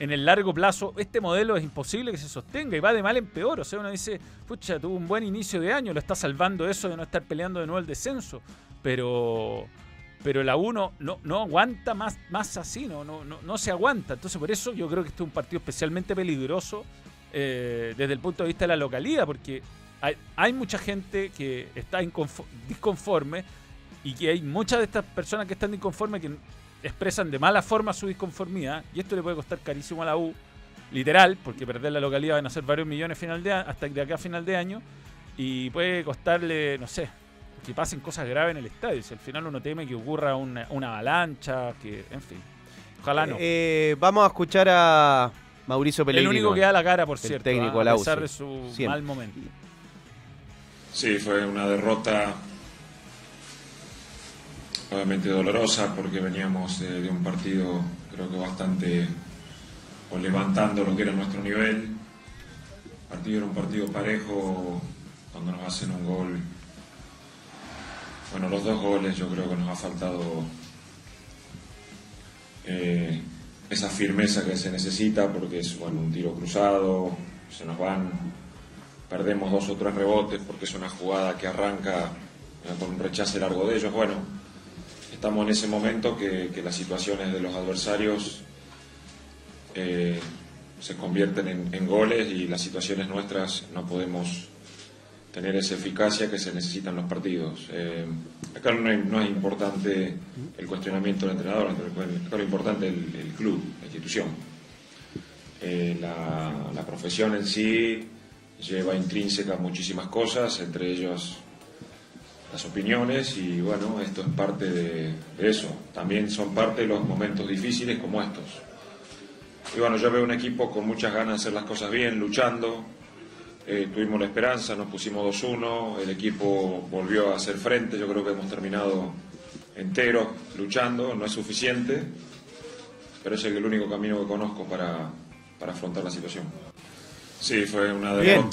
En el largo plazo, este modelo es imposible que se sostenga y va de mal en peor. O sea, uno dice, pucha, tuvo un buen inicio de año, lo está salvando eso de no estar peleando de nuevo el descenso. Pero, pero la 1 no, aguanta más, así, no, no, se aguanta. Entonces, por eso yo creo que este es un partido especialmente peligroso eh, desde el punto de vista de la localidad, porque hay, hay mucha gente que está disconforme y que hay muchas de estas personas que están disconformes que expresan de mala forma su disconformidad y esto le puede costar carísimo a la U, literal, porque perder la localidad van a ser varios millones final de hasta de acá a final de año y puede costarle, no sé, que pasen cosas graves en el estadio. Si al final uno teme que ocurra una, una avalancha, que, en fin, ojalá no. Eh, vamos a escuchar a Mauricio el Pellegrino. único que da la cara, por el cierto, técnico a pesar sí. de su Siempre. mal momento. Sí, fue una derrota obviamente dolorosa porque veníamos de, un partido creo que bastante o levantando lo que era nuestro nivel. El partido era un partido parejo cuando nos hacen un gol. Bueno, los dos goles yo creo que nos ha faltado eh, esa firmeza que se necesita porque es bueno, un tiro cruzado, se nos van perdemos dos o tres rebotes porque es una jugada que arranca eh, con un rechace largo de ellos. Bueno, estamos en ese momento que, las situaciones de los adversarios eh, se convierten en, goles y las situaciones nuestras no podemos tener esa eficacia que se necesita en los partidos. Eh, acá no es, importante el cuestionamiento del entrenador, acá lo importante es el, el club, la institución. Eh, la, la profesión en sí lleva intrínseca muchísimas cosas, entre ellas las opiniones y bueno, esto es parte de, de eso. También son parte de los momentos difíciles como estos. Y bueno, yo veo un equipo con muchas ganas de hacer las cosas bien, luchando. Eh, tuvimos la esperanza, nos pusimos 2-1, el equipo volvió a hacer frente, yo creo que hemos terminado entero luchando, no es suficiente, pero es el único camino que conozco para, para afrontar la situación. Sí, fue una Bien.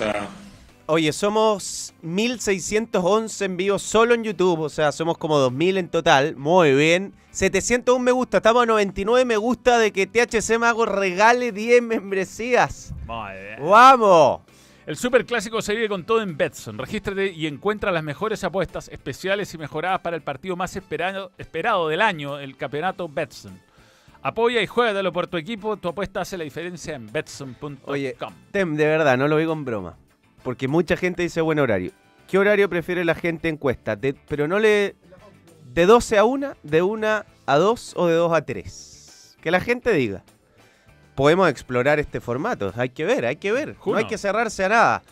Oye, somos 1611 en vivo solo en YouTube, o sea, somos como 2000 en total. Muy bien. 701 me gusta, estamos a 99 me gusta de que THC Mago regale 10 membresías. Muy bien. ¡Vamos! El Super Clásico se vive con todo en Betson. Regístrate y encuentra las mejores apuestas especiales y mejoradas para el partido más esperado, esperado del año, el Campeonato Betson. Apoya y juégatelo por tu equipo. Tu apuesta hace la diferencia en betson.com. Oye, Tem, de verdad, no lo digo en broma. Porque mucha gente dice buen horario. ¿Qué horario prefiere la gente encuesta? De- pero no le... ¿De 12 a 1? ¿De 1 a 2 o de 2 a 3? Que la gente diga. Podemos explorar este formato. Hay que ver, hay que ver. Juno. No hay que cerrarse a nada.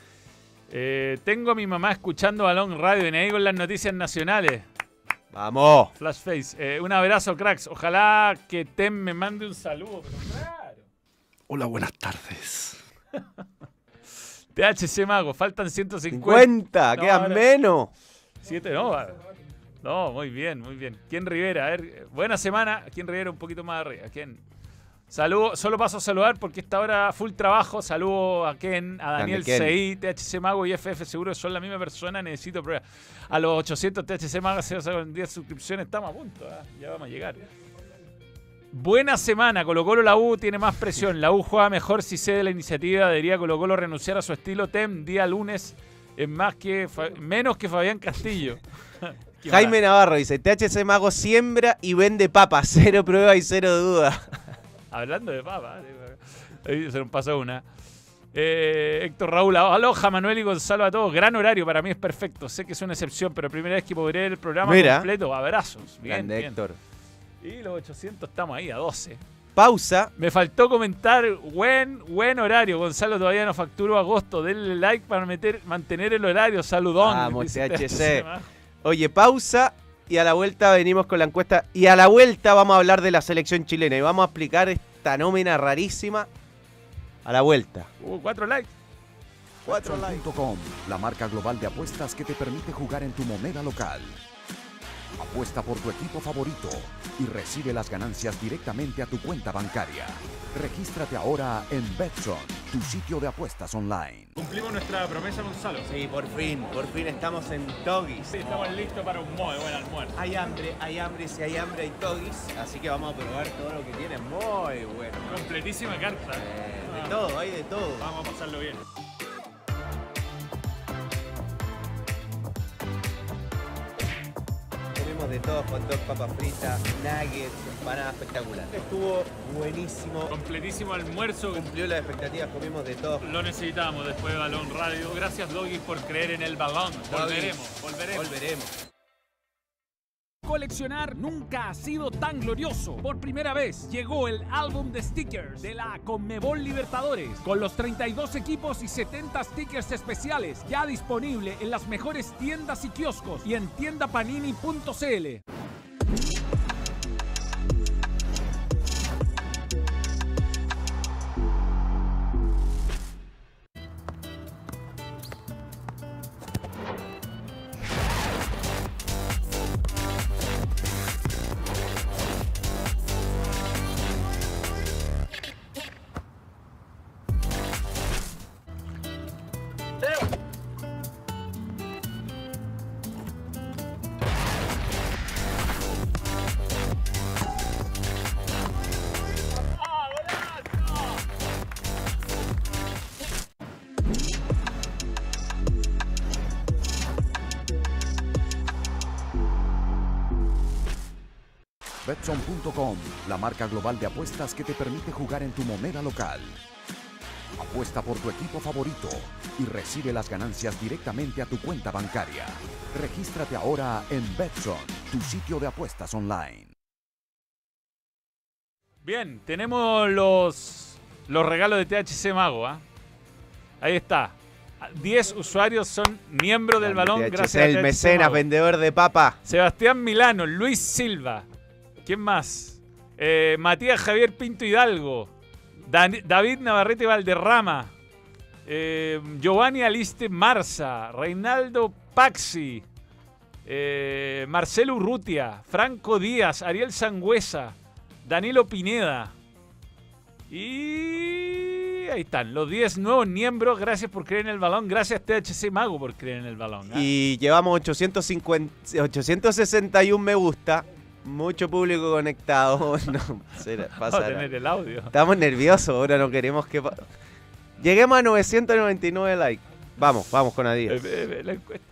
Eh, tengo a mi mamá escuchando Balón Radio y ahí con las noticias nacionales. Vamos. Flashface. Eh, un abrazo, cracks. Ojalá que Tem me mande un saludo. Pero claro. Hola, buenas tardes. THC Mago, faltan 150. 50, No, quedan menos. Siete, no. va. No, muy bien, muy bien. ¿Quién Rivera? A ver, eh, buena semana. ¿Quién Rivera un poquito más arriba? ¿Quién? Saludo, solo paso a saludar porque esta hora full trabajo. Saludo a Ken, a Daniel Ken. CI, THC Mago y FF Seguro que son la misma persona. Necesito pruebas. A los 800 THC Mago se con 10 suscripciones. Estamos a punto, ¿ah? ya vamos a llegar. Buena semana. Colo Colo la U tiene más presión. La U juega mejor si cede la iniciativa. Debería Colo Colo renunciar a su estilo TEM día lunes. Es más que menos que Fabián Castillo. Jaime Navarro dice, THC Mago siembra y vende papas. Cero prueba y cero duda. Hablando de papa, ahí se nos pasó una. Eh, Héctor Raúl, aloja Manuel y Gonzalo a todos. Gran horario, para mí es perfecto. Sé que es una excepción, pero primera vez que podré ver el programa Mira. completo. Abrazos. Bien, Grande bien. Héctor. Y los 800 estamos ahí a 12. Pausa. Me faltó comentar, buen, buen horario. Gonzalo todavía no facturó agosto. Denle like para meter, mantener el horario. Saludón. Vamos, THC. Oye, pausa y a la vuelta venimos con la encuesta. Y a la vuelta vamos a hablar de la selección chilena y vamos a explicar esta nómina rarísima a la vuelta. Hubo cuatro likes. Betson.com, la marca global de apuestas que te permite jugar en tu moneda local. Apuesta por tu equipo favorito y recibe las ganancias directamente a tu cuenta bancaria. Regístrate ahora en Betson, tu sitio de apuestas online. Cumplimos nuestra promesa, Gonzalo. Sí, por fin, por fin estamos en Togis. Sí, estamos listos para un muy buen almuerzo. Hay hambre, hay hambre, si hay hambre hay Togis. Así que vamos a probar todo lo que tiene. Muy bueno. Completísima carta. Eh, de todo, hay de todo. Vamos a pasarlo bien. Tenemos de todo, hot dog, papas fritas, nuggets, empanada espectacular. Estuvo buenísimo. Completísimo almuerzo. Cumplió las expectativas, comimos de todo. Lo necesitábamos después de Balón Radio. Gracias, Doggy, por creer en el balón. Volveremos, volveremos. Volveremos. Coleccionar nunca ha sido tan glorioso. Por primera vez llegó el álbum de stickers de la Conmebol Libertadores con los 32 equipos y 70 stickers especiales ya disponible en las mejores tiendas y kioscos y en tiendapanini.cl. Betson.com, la marca global de apuestas que te permite jugar en tu moneda local. Apuesta por tu equipo favorito y recibe las ganancias directamente a tu cuenta bancaria. Regístrate ahora en Betson, tu sitio de apuestas online. Bien, tenemos los, los regalos de THC Mago. ¿ah? Ahí está. 10 usuarios son miembros del balón THC, gracias a el THC mecenas, Mago. vendedor de papa. Sebastián Milano, Luis Silva. ¿Quién más? Eh, Matías Javier Pinto Hidalgo. David Navarrete Valderrama. eh, Giovanni Aliste Marza. Reinaldo Paxi. eh, Marcelo Urrutia. Franco Díaz. Ariel Sangüesa. Danilo Pineda. Y ahí están, los 10 nuevos miembros. Gracias por creer en el balón. Gracias THC Mago por creer en el balón. ¿ah? Y llevamos 850, 861 me gusta. Mucho público conectado. No, será- Vamos a tener el audio. Estamos nerviosos, ahora no queremos que... Lleguemos a 999 likes. Vamos, vamos con Adidas. La encuesta.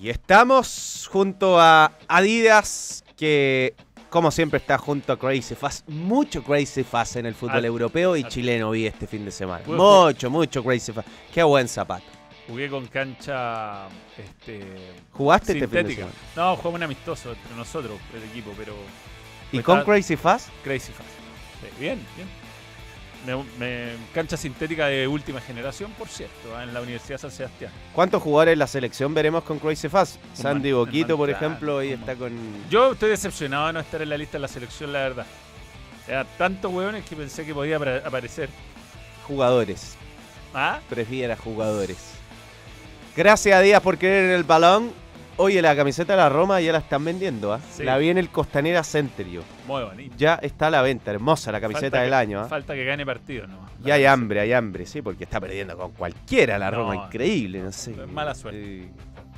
Y estamos junto a Adidas, que como siempre está junto a Crazy Fast. Mucho Crazy Fast en el fútbol europeo y chileno vi este fin de semana. Mucho, mucho Crazy Fast. Qué buen zapato. Jugué con cancha este, ¿Jugaste este de sintética. No, jugamos un amistoso entre nosotros, el equipo, pero ¿Y con está- Crazy Fast? crazy fast. Sí, bien, bien. Me, me- cancha sintética de última generación, por cierto, ah, en la Universidad San Sebastián. ¿Cuántos jugadores en la selección veremos con Crazy Fast? Sandy man- Boquito, por ejemplo, ahí está con Yo estoy decepcionado de no estar en la lista de la selección, la verdad. Era tantos hueones que pensé que podía apare- aparecer. jugadores. ¿Ah? Prefiera jugadores. Gracias a Díaz por creer en el balón. Oye, la camiseta de la Roma ya la están vendiendo, ¿ah? Sí. La vi en el Costanera Centrio. Muy bonito. Ya está a la venta, hermosa la camiseta Falta del que- año, ¿ah? Falta que gane partido, ¿no? Y hay hambre, hay hambre, sí, porque está perdiendo con cualquiera la No, Roma, increíble, no sé. mala suerte.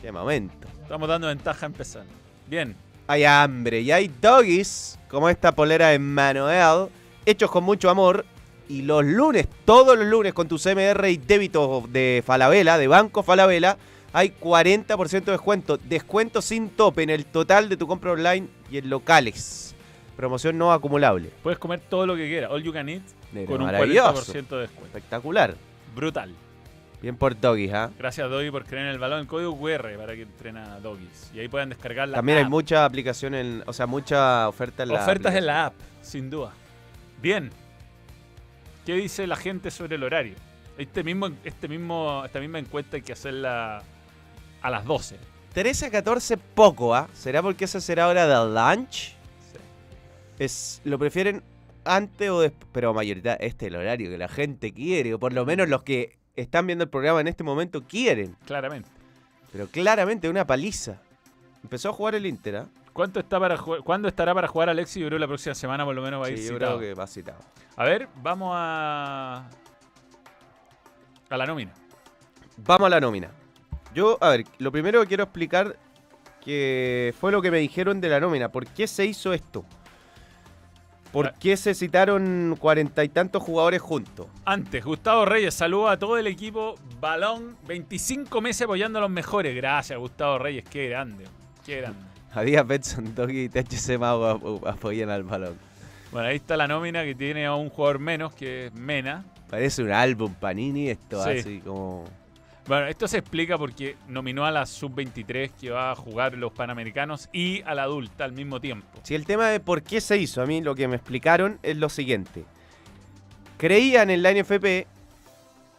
Qué momento. Estamos dando ventaja empezando. Bien. Hay hambre y hay doggies, como esta polera de Manuel, hechos con mucho amor. Y los lunes, todos los lunes, con tu CMR y débito de Falabella, de Banco Falabella, hay 40% de descuento. Descuento sin tope en el total de tu compra online y en locales. Promoción no acumulable. Puedes comer todo lo que quieras. All you can eat con un maravilloso. 40% de descuento. Espectacular. Brutal. Bien por Doggies, ¿ah? Gracias, Doggy, por creer en el balón. El código QR para que entrena Doggies. Y ahí pueden descargar la También hay app. muchas aplicaciones, o sea, mucha oferta en la Ofertas en aplicación. la app, sin duda. Bien. ¿Qué dice la gente sobre el horario? Este mismo, este mismo, esta misma encuesta hay que hacerla a las 12. 13 a 14 poco, ¿ah? ¿Será porque esa será hora del lunch? Es, ¿Lo prefieren antes o después? Pero mayorita, este es el horario que la gente quiere, o por lo menos los que están viendo el programa en este momento quieren. Claramente. Pero claramente una paliza. Empezó a jugar el Inter, ¿ah? ¿Cuánto está para ¿Cuándo estará para jugar Alexis? Yo creo que la próxima semana por lo menos va a ir Sí, yo citado. creo que va citado. A ver, vamos a. a la nómina. Vamos a la nómina. Yo, a ver, lo primero que quiero explicar que fue lo que me dijeron de la nómina. ¿Por qué se hizo esto? ¿Por Ah. qué se citaron cuarenta y tantos jugadores juntos? Antes, Gustavo Reyes, saluda a todo el equipo. Balón, 25 meses apoyando a los mejores. Gracias, Gustavo Reyes, qué grande. Qué grande. Había Betson, Doggy y THC Mago ap- apoyan al balón. Bueno, ahí está la nómina que tiene a un jugador menos, que es Mena. Parece un álbum Panini esto, Sí. así como... Bueno, esto se explica porque nominó a la sub-23 que va a jugar los Panamericanos y a la adulta al mismo tiempo. Si el tema de por qué se hizo, a mí lo que me explicaron es lo siguiente. Creían en la NFP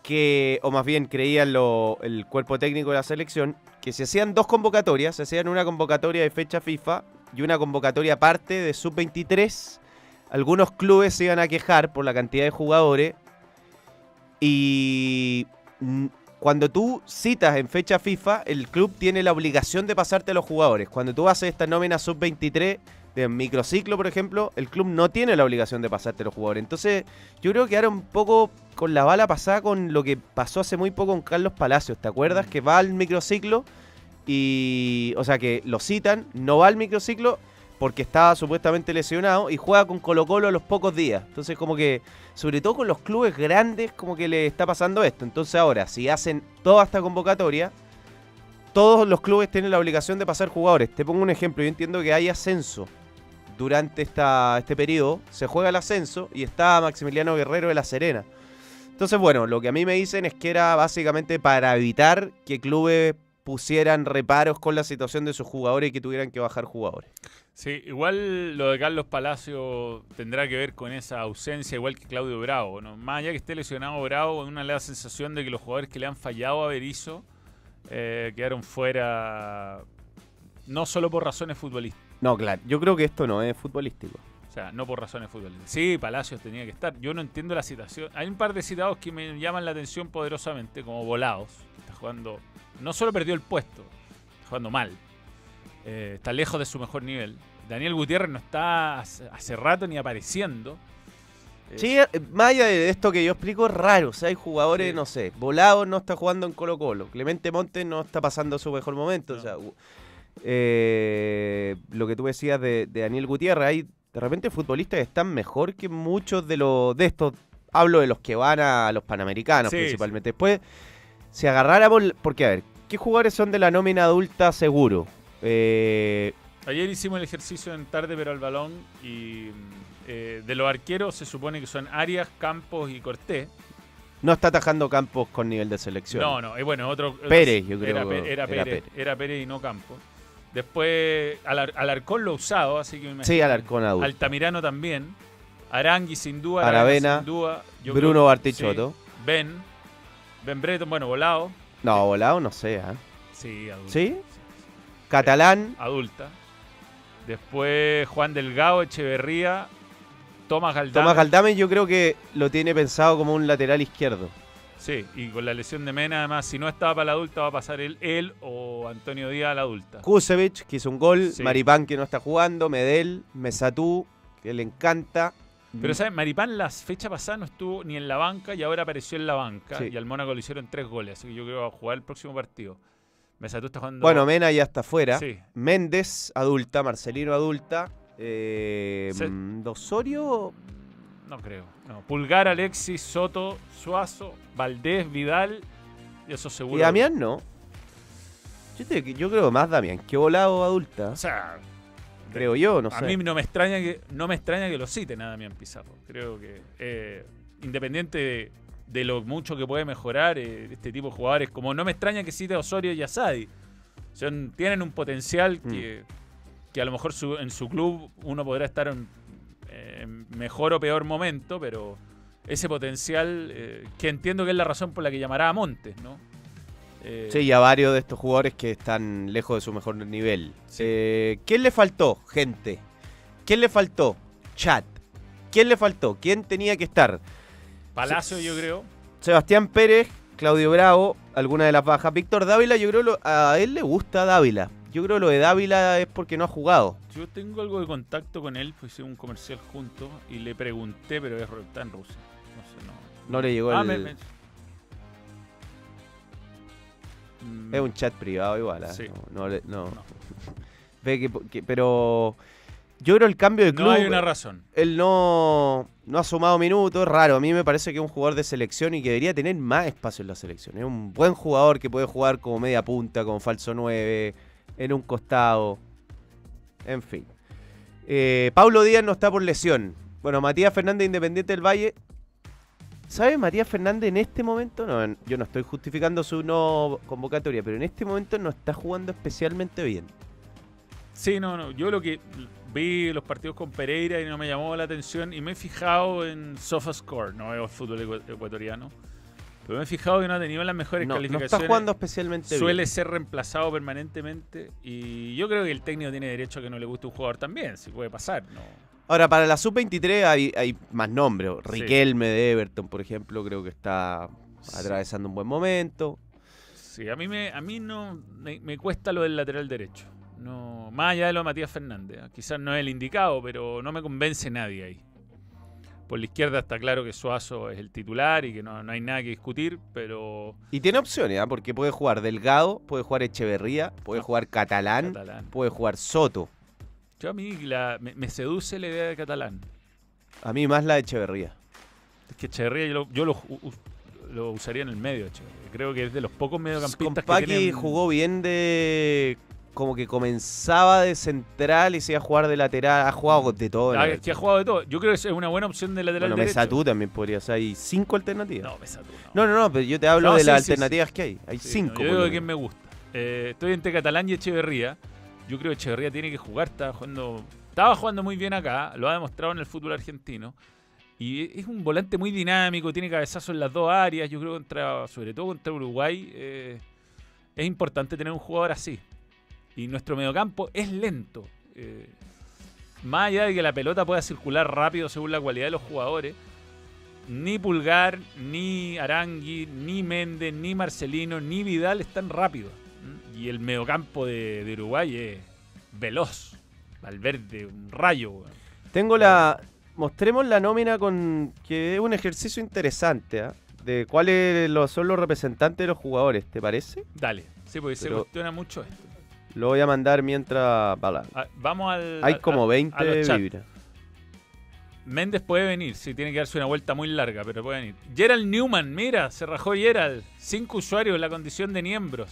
que, o más bien creían lo- el cuerpo técnico de la selección, que se hacían dos convocatorias, se hacían una convocatoria de fecha FIFA y una convocatoria aparte de sub-23. Algunos clubes se iban a quejar por la cantidad de jugadores y cuando tú citas en fecha FIFA, el club tiene la obligación de pasarte a los jugadores. Cuando tú haces esta nómina sub-23 de microciclo, por ejemplo, el club no tiene la obligación de pasarte a los jugadores. Entonces, yo creo que ahora un poco con la bala pasada con lo que pasó hace muy poco con Carlos Palacios. ¿Te acuerdas? Que va al microciclo y. O sea, que lo citan, no va al microciclo porque estaba supuestamente lesionado y juega con Colo Colo a los pocos días. Entonces como que, sobre todo con los clubes grandes, como que le está pasando esto. Entonces ahora, si hacen toda esta convocatoria, todos los clubes tienen la obligación de pasar jugadores. Te pongo un ejemplo, yo entiendo que hay ascenso durante esta, este periodo, se juega el ascenso y está Maximiliano Guerrero de La Serena. Entonces, bueno, lo que a mí me dicen es que era básicamente para evitar que clubes pusieran reparos con la situación de sus jugadores y que tuvieran que bajar jugadores. Sí, igual lo de Carlos Palacio tendrá que ver con esa ausencia, igual que Claudio Bravo. ¿no? Más allá que esté lesionado Bravo, una le da sensación de que los jugadores que le han fallado a Berizzo eh, quedaron fuera, no solo por razones futbolísticas. No, claro, yo creo que esto no es futbolístico. O sea, no por razones futbolísticas. Sí, Palacios tenía que estar. Yo no entiendo la situación. Hay un par de citados que me llaman la atención poderosamente, como Volados, que está jugando. No solo perdió el puesto, está jugando mal. Eh, está lejos de su mejor nivel. Daniel Gutiérrez no está hace, hace rato ni apareciendo. Sí, eh, más allá de esto que yo explico, es raro. O sea, hay jugadores, Sí. no sé, Volado no está jugando en Colo Colo. Clemente Montes no está pasando su mejor momento. O sea, eh, lo que tú decías de, de Daniel Gutiérrez, hay de repente futbolistas que están mejor que muchos de los de estos. Hablo de los que van a los Panamericanos Sí, principalmente. Después, si agarráramos, porque a ver, ¿qué jugadores son de la nómina adulta seguro? Eh, Ayer hicimos el ejercicio en tarde, pero al balón. Y eh, de los arqueros se supone que son Arias, Campos y Cortés. no está atajando campos con nivel de selección. No, no, eh, bueno, otro. Pérez, yo creo Era, era Pérez, era Pérez y no Campos. Después, Alar- Alarcón lo usado, así que me imagino. Sí, Alarcón adulto. Altamirano también. Arangui sin duda. Aravena, sin duda. Bruno creo- Bartichotto. sí. Ben. Ben Breton, bueno, volado. No, volado no sé, ¿ah? Sí, adulta. ¿Sí? Catalán, Adulta. Después Juan Delgado, Echeverría, Tomás Galdame. Tomás Galdame yo creo que lo tiene pensado como un lateral izquierdo. Sí, y con la lesión de Mena, además, si no estaba para la adulta, va a pasar él, él o Antonio Díaz a la adulta. Kusevich, que hizo un gol, Sí. Maripán, que no está jugando, Medel, Mesatú, que le encanta. Pero, ¿sabes? Maripán la fecha pasada no estuvo ni en la banca y ahora apareció en la banca. Sí. Y al Mónaco le hicieron tres goles, así que yo creo que va a jugar el próximo partido. Mesatú está jugando. Bueno, Mena ya está fuera. Sí. Méndez, adulta, Marcelino, adulta. Eh, Se- mm, Osorio, No creo. No. Pulgar, Alexis, Soto, Suazo, Valdés, Vidal. Y eso seguro. y Damián no. Yo, te- yo creo más Damián que volado adulta. O sea, creo yo, no a sé. mí no me extraña que no me extraña que lo citen a Damián Pizarro. Creo que eh, independiente de de lo mucho que puede mejorar eh, este tipo de jugadores. Como no me extraña que cite a Osorio y Asadi. Son, tienen un potencial Mm. que, que a lo mejor su- en su club uno podrá estar en eh, mejor o peor momento, pero ese potencial, eh, que entiendo que es la razón por la que llamará a Montes, ¿no? Eh, Sí, y a varios de estos jugadores que están lejos de su mejor nivel. Eh, ¿Quién le faltó, gente? ¿Quién le faltó? Chat. ¿Quién le faltó? ¿Quién tenía que estar? Palacio, yo creo. Sebastián Pérez, Claudio Bravo, alguna de las bajas. Víctor Dávila, yo creo lo- a él le gusta Dávila. Yo creo lo de Dávila es porque no ha jugado. Yo tengo algo de contacto con él, pues hicimos un comercial juntos y le pregunté, pero es, está en Rusia. No sé, no. No le llegó Ah, el... me- me- Mm, Es un chat privado igual. ¿ah? Sí. No, no. Ve que, que- pero yo creo el cambio de club. No hay una razón. Él no, no ha sumado minutos, es raro. A mí me parece que es un jugador de selección y que debería tener más espacio en la selección. Es un buen jugador que puede jugar como media punta, como falso 9, en un costado. En fin. Eh, Pablo Díaz no está por lesión. Bueno, Matías Fernández, Independiente del Valle. ¿Sabe Matías Fernández en este momento? No, yo no estoy justificando su no convocatoria, pero en este momento no está jugando especialmente bien. Sí, no, no. Yo lo que vi los partidos con Pereira y no me llamó la atención y me he fijado en SofaScore, no veo fútbol ecu- ecuatoriano. Pero me he fijado que no ha tenido las mejores No, no calificaciones. está jugando especialmente Suele bien. ser reemplazado permanentemente y yo creo que el técnico tiene derecho a que no le guste un jugador también, si puede pasar, ¿no? Ahora, para la sub-23 hay, hay más nombres. Riquelme de Everton, por ejemplo, creo que está atravesando un buen momento. Sí, a mí me, a mí no me, me cuesta lo del lateral derecho. No, más allá de lo de Matías Fernández. Quizás no es el indicado, pero no me convence nadie ahí. Por la izquierda está claro que Suazo es el titular y que no, no hay nada que discutir, pero Y tiene opciones, ¿ah? porque puede jugar Delgado, puede jugar Echeverría, puede jugar Catalán, Catalán. puede jugar Soto. Yo a mí la- me, me seduce la idea de Catalán. A mí más la de Echeverría. Es que Echeverría yo, lo, yo lo, lo usaría en el medio, Echeverría. Creo que es de los pocos mediocampistas que Compaqui tienen... jugó bien de... Como que comenzaba de central y se iba a jugar de lateral. Ha jugado de todo. Ah, es que ha jugado de todo. Yo creo que es una buena opción de lateral bueno, derecho. Mesatú también podría. Hay cinco alternativas. No, Mesatú no. No, no, pero yo te hablo No, de sí, las sí, alternativas que hay. Hay cinco. no, yo digo que menos. me gusta. Eh, estoy entre Catalán y Echeverría. Yo creo que Echeverría tiene que jugar. Estaba jugando, estaba jugando muy bien acá. Lo ha demostrado en el fútbol argentino. Y es un volante muy dinámico. Tiene cabezazo en las dos áreas. Yo creo que contra, sobre todo contra Uruguay eh, es importante tener un jugador así. Y nuestro mediocampo es lento. Eh, más allá de que la pelota pueda circular rápido según la cualidad de los jugadores, ni Pulgar, ni Arangui, ni Méndez, ni Marcelino, ni Vidal están rápidos. Y el mediocampo de, de Uruguay es veloz. Valverde, un rayo. weón. Tengo la. Mostremos la nómina con. que es un ejercicio interesante, ¿ah? De cuáles son los representantes de los jugadores, ¿te parece? Dale. Sí, porque se cuestiona mucho esto. Lo voy a mandar mientras. la- Ah, vamos al. Hay a- como a- 20 a los chats. vibras. Méndez puede venir, sí, tiene que darse una vuelta muy larga, pero puede venir. Gerald Newman, mira, se rajó Gerald. Cinco usuarios en la condición de miembros.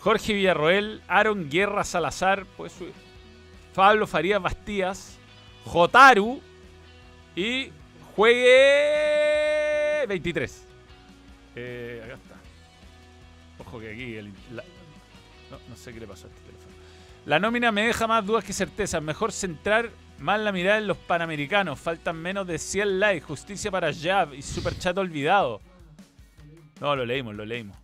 Jorge Villarroel, Aaron Guerra Salazar, puede subir. Pablo Farías Bastías, Jotaru y juegue 23. Eh, acá está. Ojo que aquí no, sé qué le pasó a este teléfono. La nómina me deja más dudas que certezas. Mejor centrar más la mirada en los panamericanos. Faltan menos de 100 likes. Justicia para Jab y Super Chat olvidado. No, lo leímos, lo leímos.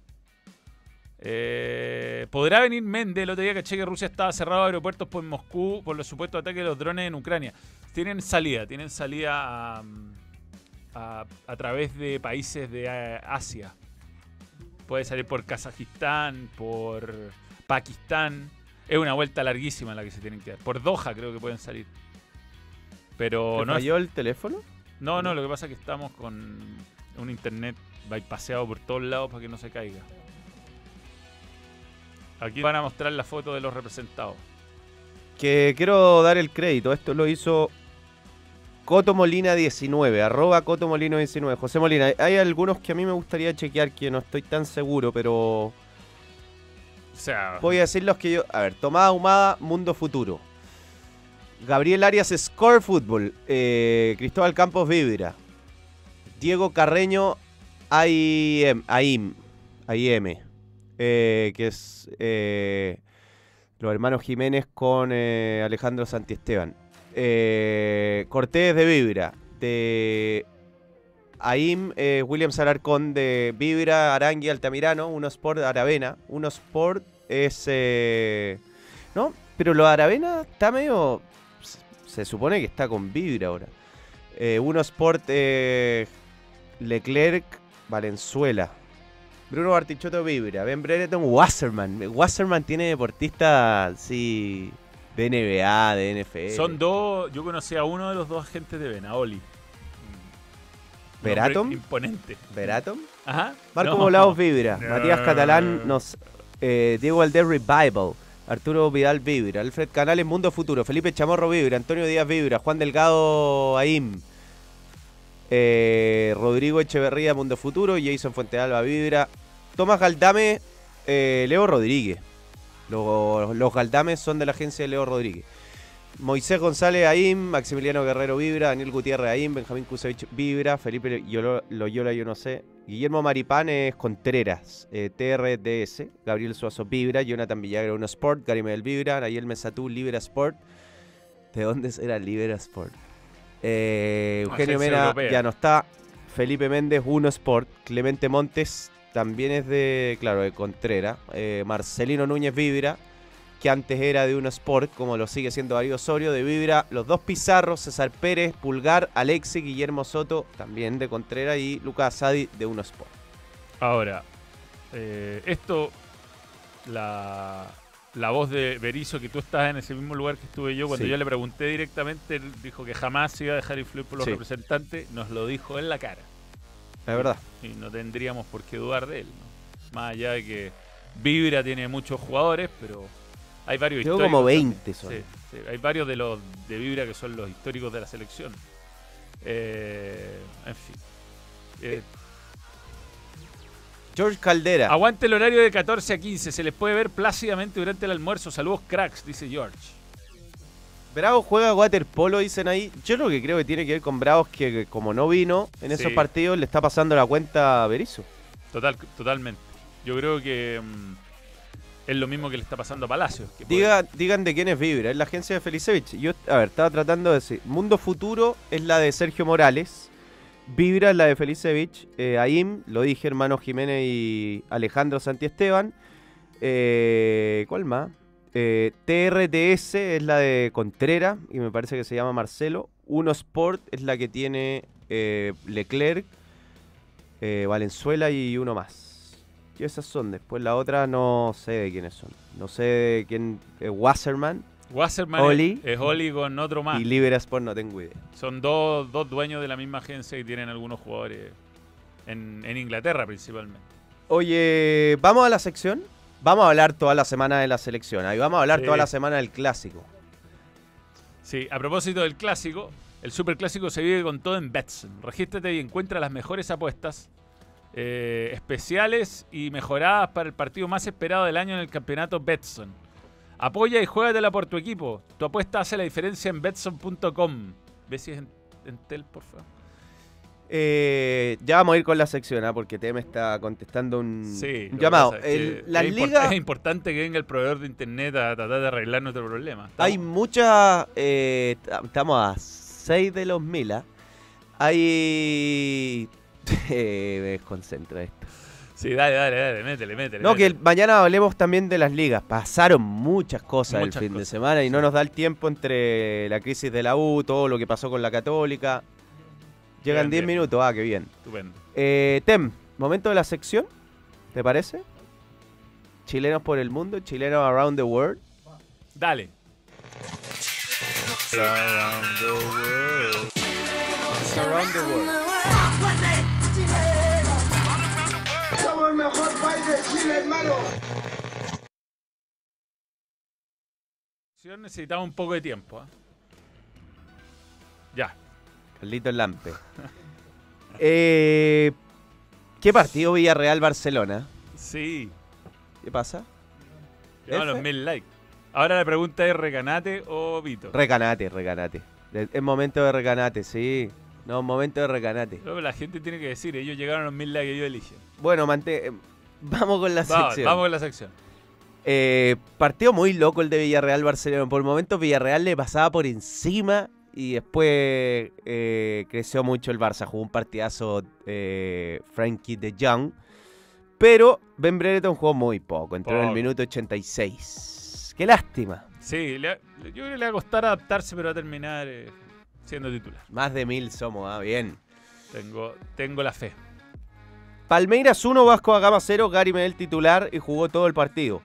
Eh, ¿Podrá venir Méndez? El otro día caché que Rusia estaba cerrado aeropuertos por Moscú por los supuestos ataques de los drones en Ucrania. Tienen salida, tienen salida a, a- a través de países de eh, Asia. Puede salir por Kazajistán, por Pakistán. Es una vuelta larguísima la que se tienen que dar. Por Doha creo que pueden salir. Pero ¿Te no es- falló el teléfono? no, no, lo que pasa es que estamos con un internet bypaseado por todos lados para que no se caiga. Aquí van a mostrar la foto de los representados. Que quiero dar el crédito. Esto lo hizo Coto Molina 19, arroba Coto Molino 19. José Molina, hay algunos que a mí me gustaría chequear que no estoy tan seguro, pero O sea, voy a decir los que yo. A ver, Tomás Ahumada, Mundo Futuro. Gabriel Arias, Score Football. Eh, Cristóbal Campos, Vibra. Diego Carreño, AIM, AIM, AIM eh, que es eh, los hermanos Jiménez con eh, Alejandro Santiesteban. Cortés de Vibra, de AIM, eh, William Salarcón de Vibra, Arangui, Altamirano, Uno Sport, Aravena. Uno Sport es... ¿No? Pero lo de Aravena está medio... se- supone que está con Vibra ahora. Uno Sport, Leclerc, Valenzuela. Bruno Bartichotto Vibra, Ben Brereton, Wasserman. Wasserman tiene deportistas, sí, de NBA, de NFL. Son dos, yo conocí a uno de los dos agentes de Vena, Oli. Un ¿Veratom? Imponente. ¿Veratom? Ajá. Marco No. Molados Vibra, No. Matías Catalán, nos, eh, Diego Alder Revival, Arturo Vidal Vibra, Alfred Canales Mundo Futuro, Felipe Chamorro Vibra, Antonio Díaz Vibra, Juan Delgado AIM, eh, Rodrigo Echeverría Mundo Futuro, Jason Fuentealba Vibra, Tomás Galdame, eh, Leo Rodríguez. Los, los Galdames son de la agencia de Leo Rodríguez. Moisés González AIM, Maximiliano Guerrero Vibra, Daniel Gutiérrez AIM, Benjamín Kusevich Vibra, Felipe Loyola yo no sé, Guillermo Maripán es Contreras, eh, TRDS, Gabriel Suazo Vibra, Jonathan Villagra Uno Sport, Gary Medel Vibra, Nayel Mesatú Libera Sport. ¿De dónde será Libera Sport? Eh, Eugenio Mena ya no está, Felipe Méndez Uno Sport, Clemente Montes también es de, claro, de Contreras, eh, Marcelino Núñez Vibra, que antes era de Uno Sport, como lo sigue siendo Darío Osorio, de Vibra, los dos Pizarros, César Pérez, Pulgar, Alexi, Guillermo Soto, también de Contreras, y Lucas Asadi de Uno Sport. Ahora, eh, esto, la, la voz de Berizzo, que tú estás en ese mismo lugar que estuve yo, cuando Sí. yo le pregunté directamente, él dijo que jamás se iba a dejar influir por los Sí. representantes, nos lo dijo en la cara. Es verdad. Y no tendríamos por qué dudar de él. ¿no? Más allá de que Vibra tiene muchos jugadores, pero hay varios Tengo históricos. como también. 20 son. Sí, sí, hay varios de los de Vibra que son los históricos de la selección. Eh, en fin. Eh, George Caldera. Aguante el horario de 14 a 15. Se les puede ver plácidamente durante el almuerzo. Saludos, cracks, dice George. Bravo juega waterpolo, dicen ahí. Yo lo que creo que tiene que ver con Bravos que, que como no vino en esos partidos, le está pasando la cuenta a Berizzo. Total, totalmente. Yo creo que mm, es lo mismo que le está pasando a Palacios. que puede- Diga, digan de quién es Vibra, es la agencia de Felicevich. Yo, a ver, estaba tratando de decir. Mundo Futuro es la de Sergio Morales. Vibra es la de Felicevich. Eh, AIM, lo dije, hermano Jiménez y Alejandro Santiesteban. Eh, ¿Cuál más? Eh, TRTS es la de Contrera y me parece que se llama Marcelo. Uno Sport es la que tiene eh, Leclerc, eh, Valenzuela y uno más. Y esas son. Después la otra no sé de quiénes son. No sé de quién. eh, Wasserman Wasserman Oli. es, es Oli con otro más. y Libera Sport no tengo idea. Son dos, dos dueños de la misma agencia y tienen algunos jugadores en, en Inglaterra principalmente. Oye, ¿vamos a la sección? Vamos a hablar toda la semana de la selección. Ahí vamos a hablar Sí. toda la semana del clásico. Sí, a propósito del clásico, el superclásico se vive con todo en Betson. Regístrate y encuentra las mejores apuestas eh, especiales y mejoradas para el partido más esperado del año en el campeonato Betson. Apoya y juégatela por tu equipo. Tu apuesta hace la diferencia en Betson.com. ¿Ves si es en, en Tel, por favor? Eh, ya vamos a ir con la sección, ¿ah? porque Tem está contestando un, Sí, llamado. es El- es, import- ligas, es importante que venga el proveedor de internet a tratar de arreglar nuestro problema. hay muchas. eh, ta- estamos a 6 de los mil. ¿ah? Hay. eh, me desconcentra esto. Sí, dale, dale, dale, métele, métele. No, que el- mañana hablemos también de las ligas. Pasaron muchas cosas Muchas el fin de semana y no nos da el tiempo entre la crisis de la U, todo lo que pasó con la Católica. Llegan Bien, 10 bien. minutos, ah, qué bien. Estupendo. Eh, Tem, momento de la sección, ¿te parece? Chilenos por el mundo, chilenos around the world. Dale. Around the world. Somos el mejor país de Chile, hermano. Necesitamos un poco de tiempo. ¿ah? Ya. Carlitos Lampe. Eh, ¿Qué partido Villarreal-Barcelona? Sí. ¿Qué pasa? Los mil likes. Ahora la pregunta es Recanate o Vito. Recanate, recanate. Es momento de recanate, sí. No, momento de recanate. Luego la gente tiene que decir, ellos llegaron a los mil likes que yo elige. Bueno, mante- eh, vamos con la sección. vamos con la sección. Eh, partido muy loco el de Villarreal-Barcelona. Por momentos Villarreal le pasaba por encima y después eh, creció mucho el Barça. Jugó un partidazo eh, Frankie de Jong. Pero Ben Brereton jugó muy poco. Entró en el minuto 86. Qué lástima. Sí, le- yo creo que le va a costar adaptarse, pero va a terminar eh, siendo titular. Más de mil somos, ah, bien. Tengo, tengo la fe. Palmeiras 1, Vasco da Gama 0. Gary Medel titular y jugó todo el partido.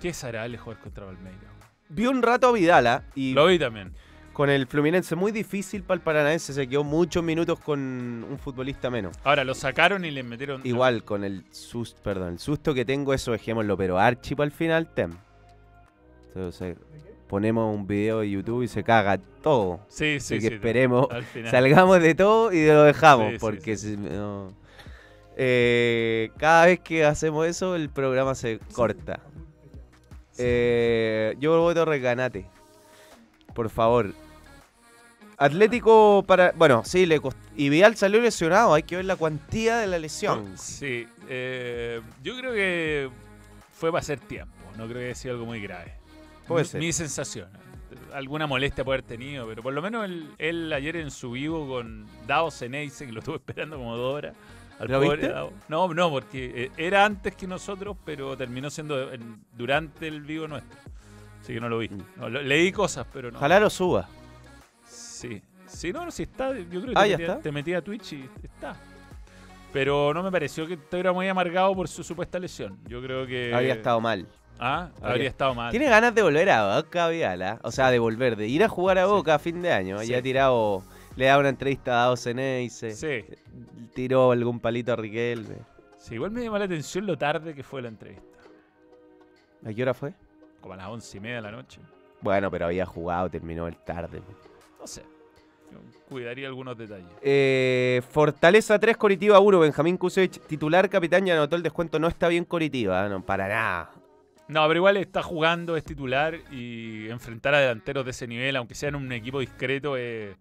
¿Qué será el jugar contra Palmeiras? Vi un rato a Vidala y Lo vi también. Con el Fluminense muy difícil para el Paranaense. Se quedó muchos minutos con un futbolista menos. Ahora, lo sacaron y le metieron... Igual con el susto, perdón, el susto que tengo, eso dejémoslo, pero Archie para el final, tem. Entonces, ponemos un video de YouTube y se caga todo. Sí, sí, Así que sí, esperemos, salgamos de todo y lo dejamos, Sí, sí, porque si no- eh, cada vez que hacemos eso, el programa se corta. Eh, yo voto Reganate. Por favor. Atlético para. Bueno, sí, le cost- Y Vidal salió lesionado. Hay que ver la cuantía de la lesión. Sí, eh, yo creo que fue para hacer tiempo. No creo que haya sido algo muy grave. Puede Mi- ser. Mi sensación. Alguna molestia puede haber tenido, pero por lo menos él, él ayer en su vivo con Dao Ceneice, que lo estuvo esperando como dos horas. al ¿Lo pobre viste? Dao. No, no, porque eh, era antes que nosotros, pero terminó siendo en- durante el vivo nuestro. Así que no lo vi. No, lo- leí cosas, pero no. Mm. Ojalá lo suba. Sí. Sí, no, no, si está. Yo creo que Ah, te, metí, está. te metí a Twitch y está. Pero no me pareció que estuviera muy amargado por su supuesta lesión. Yo creo que. Habría estado mal. Ah, habría, Habría- estado mal. Tiene ganas de volver a Boca, Vidal, ¿ah? O sea, de volver, de ir a jugar a Boca a fin de año. Sí. Ya ha tirado. Le da una entrevista a Dao Ceneice. Sí. Tiró algún palito a Riquelme. Sí, igual me llamó la atención lo tarde que fue la entrevista. ¿A qué hora fue? Como a las once y media de la noche. Bueno, pero había jugado, terminó el tarde. No sé. Yo cuidaría algunos detalles. Eh, Fortaleza 3, Coritiba 1. Benjamín Kusevich, titular, capitán, ya anotó el descuento. No está bien Coritiba, ¿eh? no, para nada. No, pero igual está jugando, es titular y enfrentar a delanteros de ese nivel, aunque sea en un equipo discreto, es,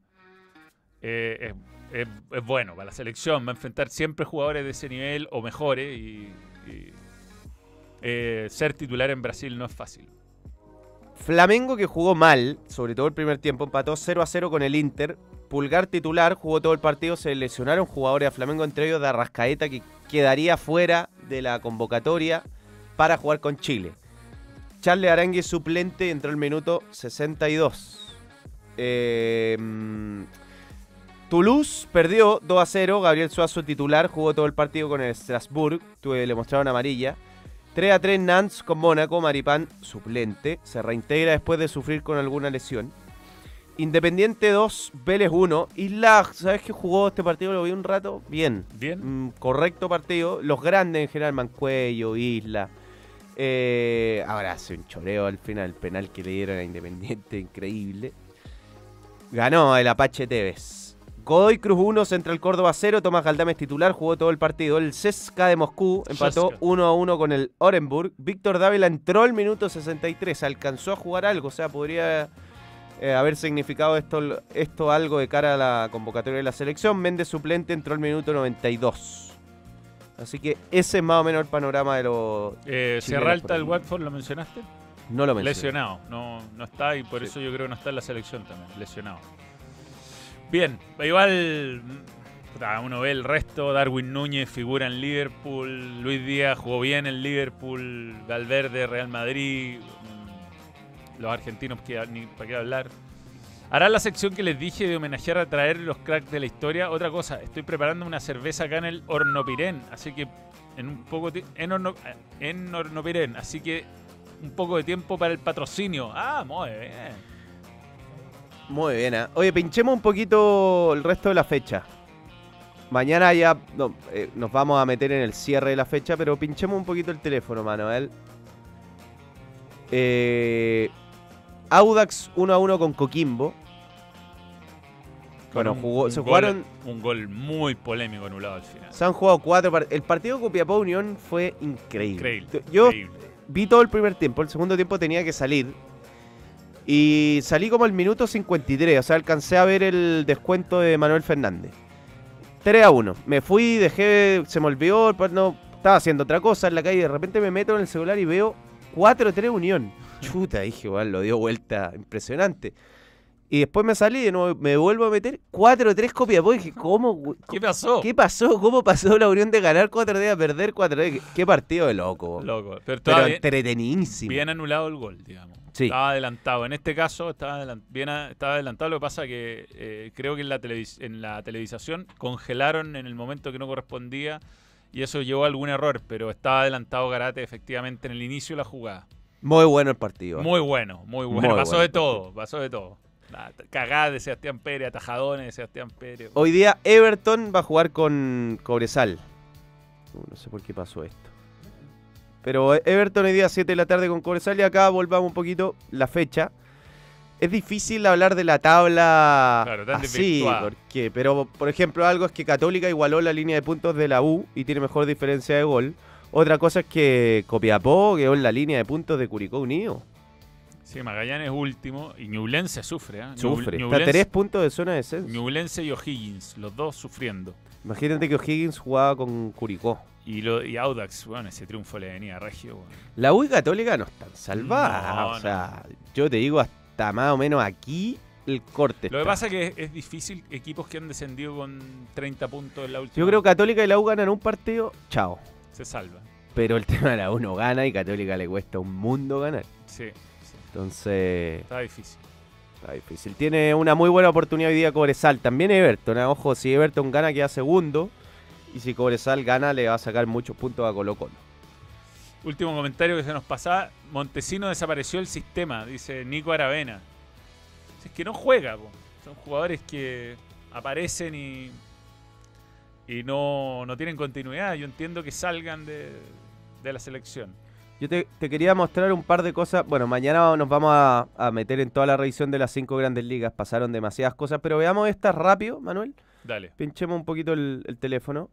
es- es- bueno para la selección. Va a enfrentar siempre jugadores de ese nivel o mejores y, y, eh, ser titular en Brasil no es fácil. Flamengo que jugó mal, sobre todo el primer tiempo, empató 0 a 0 con el Inter. Pulgar titular, jugó todo el partido, se lesionaron jugadores a Flamengo, entre ellos de Arrascaeta, que quedaría fuera de la convocatoria para jugar con Chile. Charles Arangue suplente, entró el minuto 62. Eh, mm, Toulouse perdió 2 a 0. Gabriel Suazo titular, jugó todo el partido con el Strasbourg. Tuve, le mostraron amarilla. 3 a 3 Nantes con Mónaco. Maripán suplente. Se reintegra después de sufrir con alguna lesión. Independiente 2, Vélez 1. Isla, ¿sabes qué jugó este partido? Lo vi un rato. Bien. Bien. Mm, correcto partido. Los grandes en general, Mancuello, Isla. Eh, ahora hace un choreo al final. El penal que le dieron a Independiente, increíble. Ganó el Apache Tevez. Godoy Cruz 1, Central Córdoba 0. Tomás Galdames titular, jugó todo el partido. El CSKA de Moscú empató CSKA. 1 a 1 con el Orenburg. Víctor Dávila entró al minuto 63. Alcanzó a jugar algo, o sea, podría eh, haber significado esto, esto algo de cara a la convocatoria de la selección. Méndez suplente entró al minuto 92. Así que ese es más o menos el panorama de los. Eh, del ahí. Watford, ¿lo mencionaste? No lo mencioné. Lesionado, no, no está y por eso yo creo que no está en la selección también, lesionado. Bien, igual uno ve el resto, Darwin Núñez figura en Liverpool, Luis Díaz jugó bien en Liverpool, Valverde, Real Madrid, mm, los argentinos, que, ni para qué hablar. Hará la sección que les dije de homenajear a traer los cracks de la historia. Otra cosa, estoy preparando una cerveza acá en el Hornopirén, así que en un poco en, en Hornopirén, así que un poco de tiempo para el patrocinio. Ah, muy bien. Muy bien. ¿ah? Oye, pinchemos un poquito el resto de la fecha. Mañana ya no, eh, nos vamos a meter en el cierre de la fecha, pero pinchemos un poquito el teléfono, Manuel. Eh, Audax 1 a 1 con Coquimbo. Bueno, un- jugó, un se gol- jugaron. Un gol muy polémico anulado al final. Se han jugado cuatro partidos. El partido con Copiapó Unión fue increíble. Increíble. Yo increíble. vi todo el primer tiempo. El segundo tiempo tenía que salir. Y salí como el minuto 53, o sea, alcancé a ver el descuento de Manuel Fernández. 3 a 1. Me fui, dejé, se me olvidó, pues no, estaba haciendo otra cosa en la calle. De repente me meto en el celular y veo 4-3 Unión. Chuta, dije, lo dio vuelta impresionante. Y después me salí de nuevo, me vuelvo a meter 4-3 Copiapó. Dije, ¿cómo? ¿Qué pasó? ¿Qué pasó? ¿Cómo pasó la Unión de ganar 4-3 a perder 4-3? ¿Qué, qué partido de loco. Loco. Pero, Pero entretenidísimo. bien anulado el gol, digamos. Sí. Estaba adelantado. En este caso estaba, adelan- bien a- estaba adelantado. Lo que pasa que eh, creo que en la, en la televisación congelaron en el momento que no correspondía y eso llevó a algún error, pero estaba adelantado Garate efectivamente en el inicio de la jugada. Muy bueno el partido. Muy bueno, muy bueno. Muy pasó bueno de todo, pasó de todo. La Cagada de Sebastián Pérez, atajadones de Sebastián Pérez. Hoy día Everton va a jugar con Cobresal. Uh, No sé por qué pasó esto. Pero Everton hoy día 7 de la tarde con Cobresal y acá volvamos un poquito la fecha. Es difícil hablar de la tabla Claro, tan así, porque, pero por ejemplo algo es que Católica igualó la línea de puntos de la U y tiene mejor diferencia de gol. Otra cosa es que Copiapó quedó en la línea de puntos de Curicó Unido. Sí, Magallanes último y Ñublense sufre. ¿eh? Sufre. Ñublense- Está a tres puntos de zona de descenso. Ñublense y O'Higgins, los dos sufriendo. Imagínate que O'Higgins jugaba con Curicó. Y, lo, y Audax, bueno, ese triunfo le venía a Regio. bueno. La U y Católica no están salvadas. No, o sea, yo te digo hasta más o menos aquí el corte. Lo que pasa es que es, difícil equipos que han descendido con 30 puntos en la última. Yo creo que Católica y la U ganan un partido, chao. Se salva. Pero el tema de la U no gana y Católica le cuesta un mundo ganar. Sí, Entonces, está difícil. está difícil. Tiene una muy buena oportunidad hoy día Cobresal. También Everton. ¿eh? Ojo, si Everton gana queda segundo. Y si Cobresal gana le va a sacar muchos puntos a Colo Colo. Último comentario que se nos pasaba. Montesino desapareció el sistema, dice Nico Aravena. Es que no juega, po. son jugadores que aparecen y, y no, no tienen continuidad. Yo entiendo que salgan de, de la selección. Yo te, te quería mostrar un par de cosas. Bueno, mañana nos vamos a, a meter en toda la revisión de las cinco grandes ligas. Pasaron demasiadas cosas, pero veamos esta rápido, Manuel. Dale. Pinchemos un poquito el, el teléfono.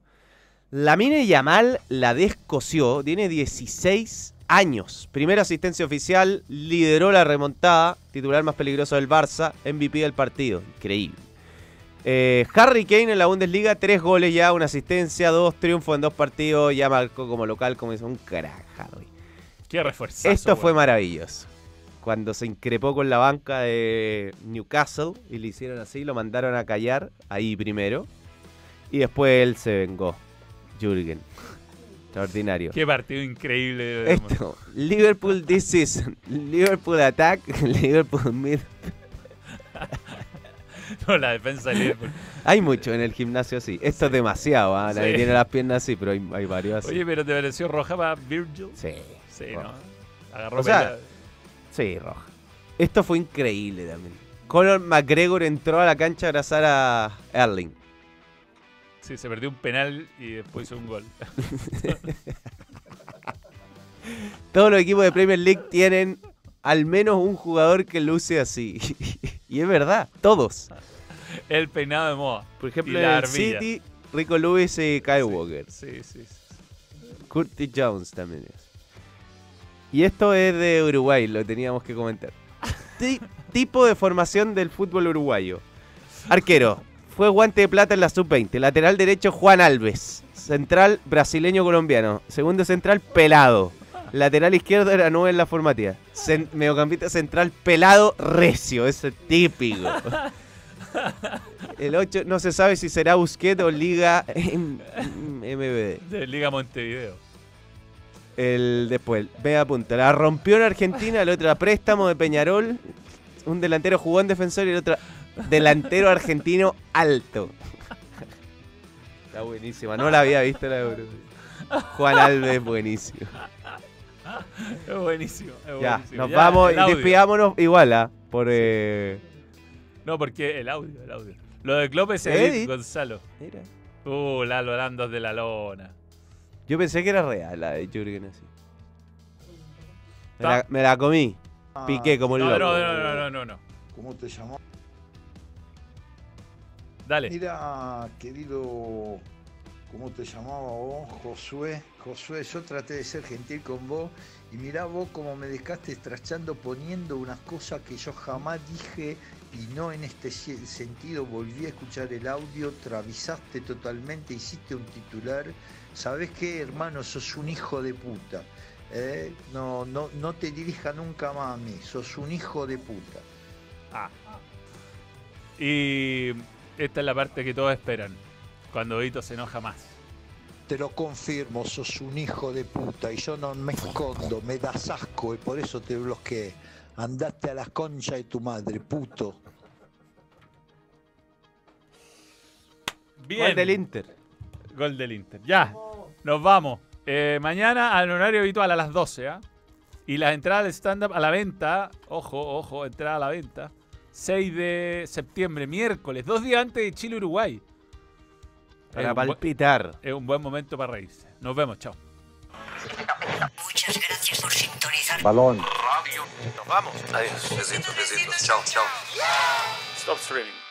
La Mine Yamal la descoció, tiene 16 años. Primera asistencia oficial, lideró la remontada, titular más peligroso del Barça, MVP del partido. Increíble. Eh, Harry Kane en la Bundesliga, tres goles ya, una asistencia, dos triunfos en dos partidos, ya marcó como local, como dice un crack, Harry. Qué. Esto fue maravilloso. Cuando se increpó con la banca de Newcastle y le hicieron así, lo mandaron a callar ahí primero. Y después él se vengó. Jürgen. Extraordinario. Qué partido increíble. Esto, Liverpool this season. Liverpool attack, Liverpool mid. No, la defensa de Liverpool. Hay mucho en el gimnasio así. Esto es demasiado. Nadie Sí. tiene las piernas así, pero hay, hay varios así. Oye, pero ¿te pareció roja para Virgil? Sí. Sí, roja. ¿no? Agarró O sea. Sí, roja. Esto fue increíble también. Conor McGregor entró a la cancha a abrazar a Erling. Sí, se perdió un penal y después hizo un gol. Todos los equipos de Premier League tienen al menos un jugador que luce así. y es verdad, todos. El peinado de moda. Por ejemplo, en el. City, Rico Lewis y Kyle Walker. Sí, sí, sí. Curtis Jones también es. Y esto es de Uruguay, lo teníamos que comentar. Ti- tipo de formación del fútbol uruguayo. Arquero. Fue guante de plata en la sub-20. Lateral derecho Juan Alves. Central brasileño colombiano. Segundo central pelado. Lateral izquierdo era nueve en la formativa. Cen- mediocampista central pelado recio. Ese es típico. El 8 no se sabe si será Busquets o Liga MBD. De Liga Montevideo. El después, ve apunta. La rompió en Argentina, el otro a préstamo de Peñarol. Un delantero jugó en defensor y el otro delantero argentino alto. Está buenísima, no la había visto la de Bruno. Juan Alves, buenísimo. Es buenísimo. es Ya, buenísimo. nos Ya, vamos y despidámonos igual, ¿ah? Por. eh, No, porque el audio, el audio. Lo de Klopp es Edit. Edith Gonzalo. Mira. Uh, Lalo Landos de la lona. Yo pensé que era real la de Jürgen así. Me la, me la comí. Piqué como el No, loco. no, no, no, no, no, no. ¿Cómo te llamó? Dale. Mira, querido ¿Cómo te llamaba vos? Josué. Josué, yo traté de ser gentil con vos y mirá vos cómo me dejaste estrachando poniendo unas cosas que yo jamás dije y no en este sentido. Volví a escuchar el audio, travisaste totalmente, hiciste un titular. ¿Sabés qué, hermano? Sos un hijo de puta. ¿eh? No, no, no te dirija nunca más a mí. Sos un hijo de puta. Ah. Y esta es la parte que todos esperan. Cuando Vito se enoja más. Te lo confirmo, sos un hijo de puta y yo no me escondo, me das asco y por eso te bloqueé. Andate a la concha de tu madre, puto. Bien. Gol del Inter. Gol del Inter. Ya, nos vamos. Eh, mañana al horario habitual a las 12, ¿ah? Y las entradas de stand-up a la venta, ojo, ojo, entrada a la venta, 6 de septiembre, miércoles, dos días antes de Chile-Uruguay. Para palpitar. Es un buen momento para reírse. Nos vemos, chao. Muchas gracias por sintonizar. Balón. Nos vamos. Adiós. Besitos, besitos. Chao, chao. Stop streaming.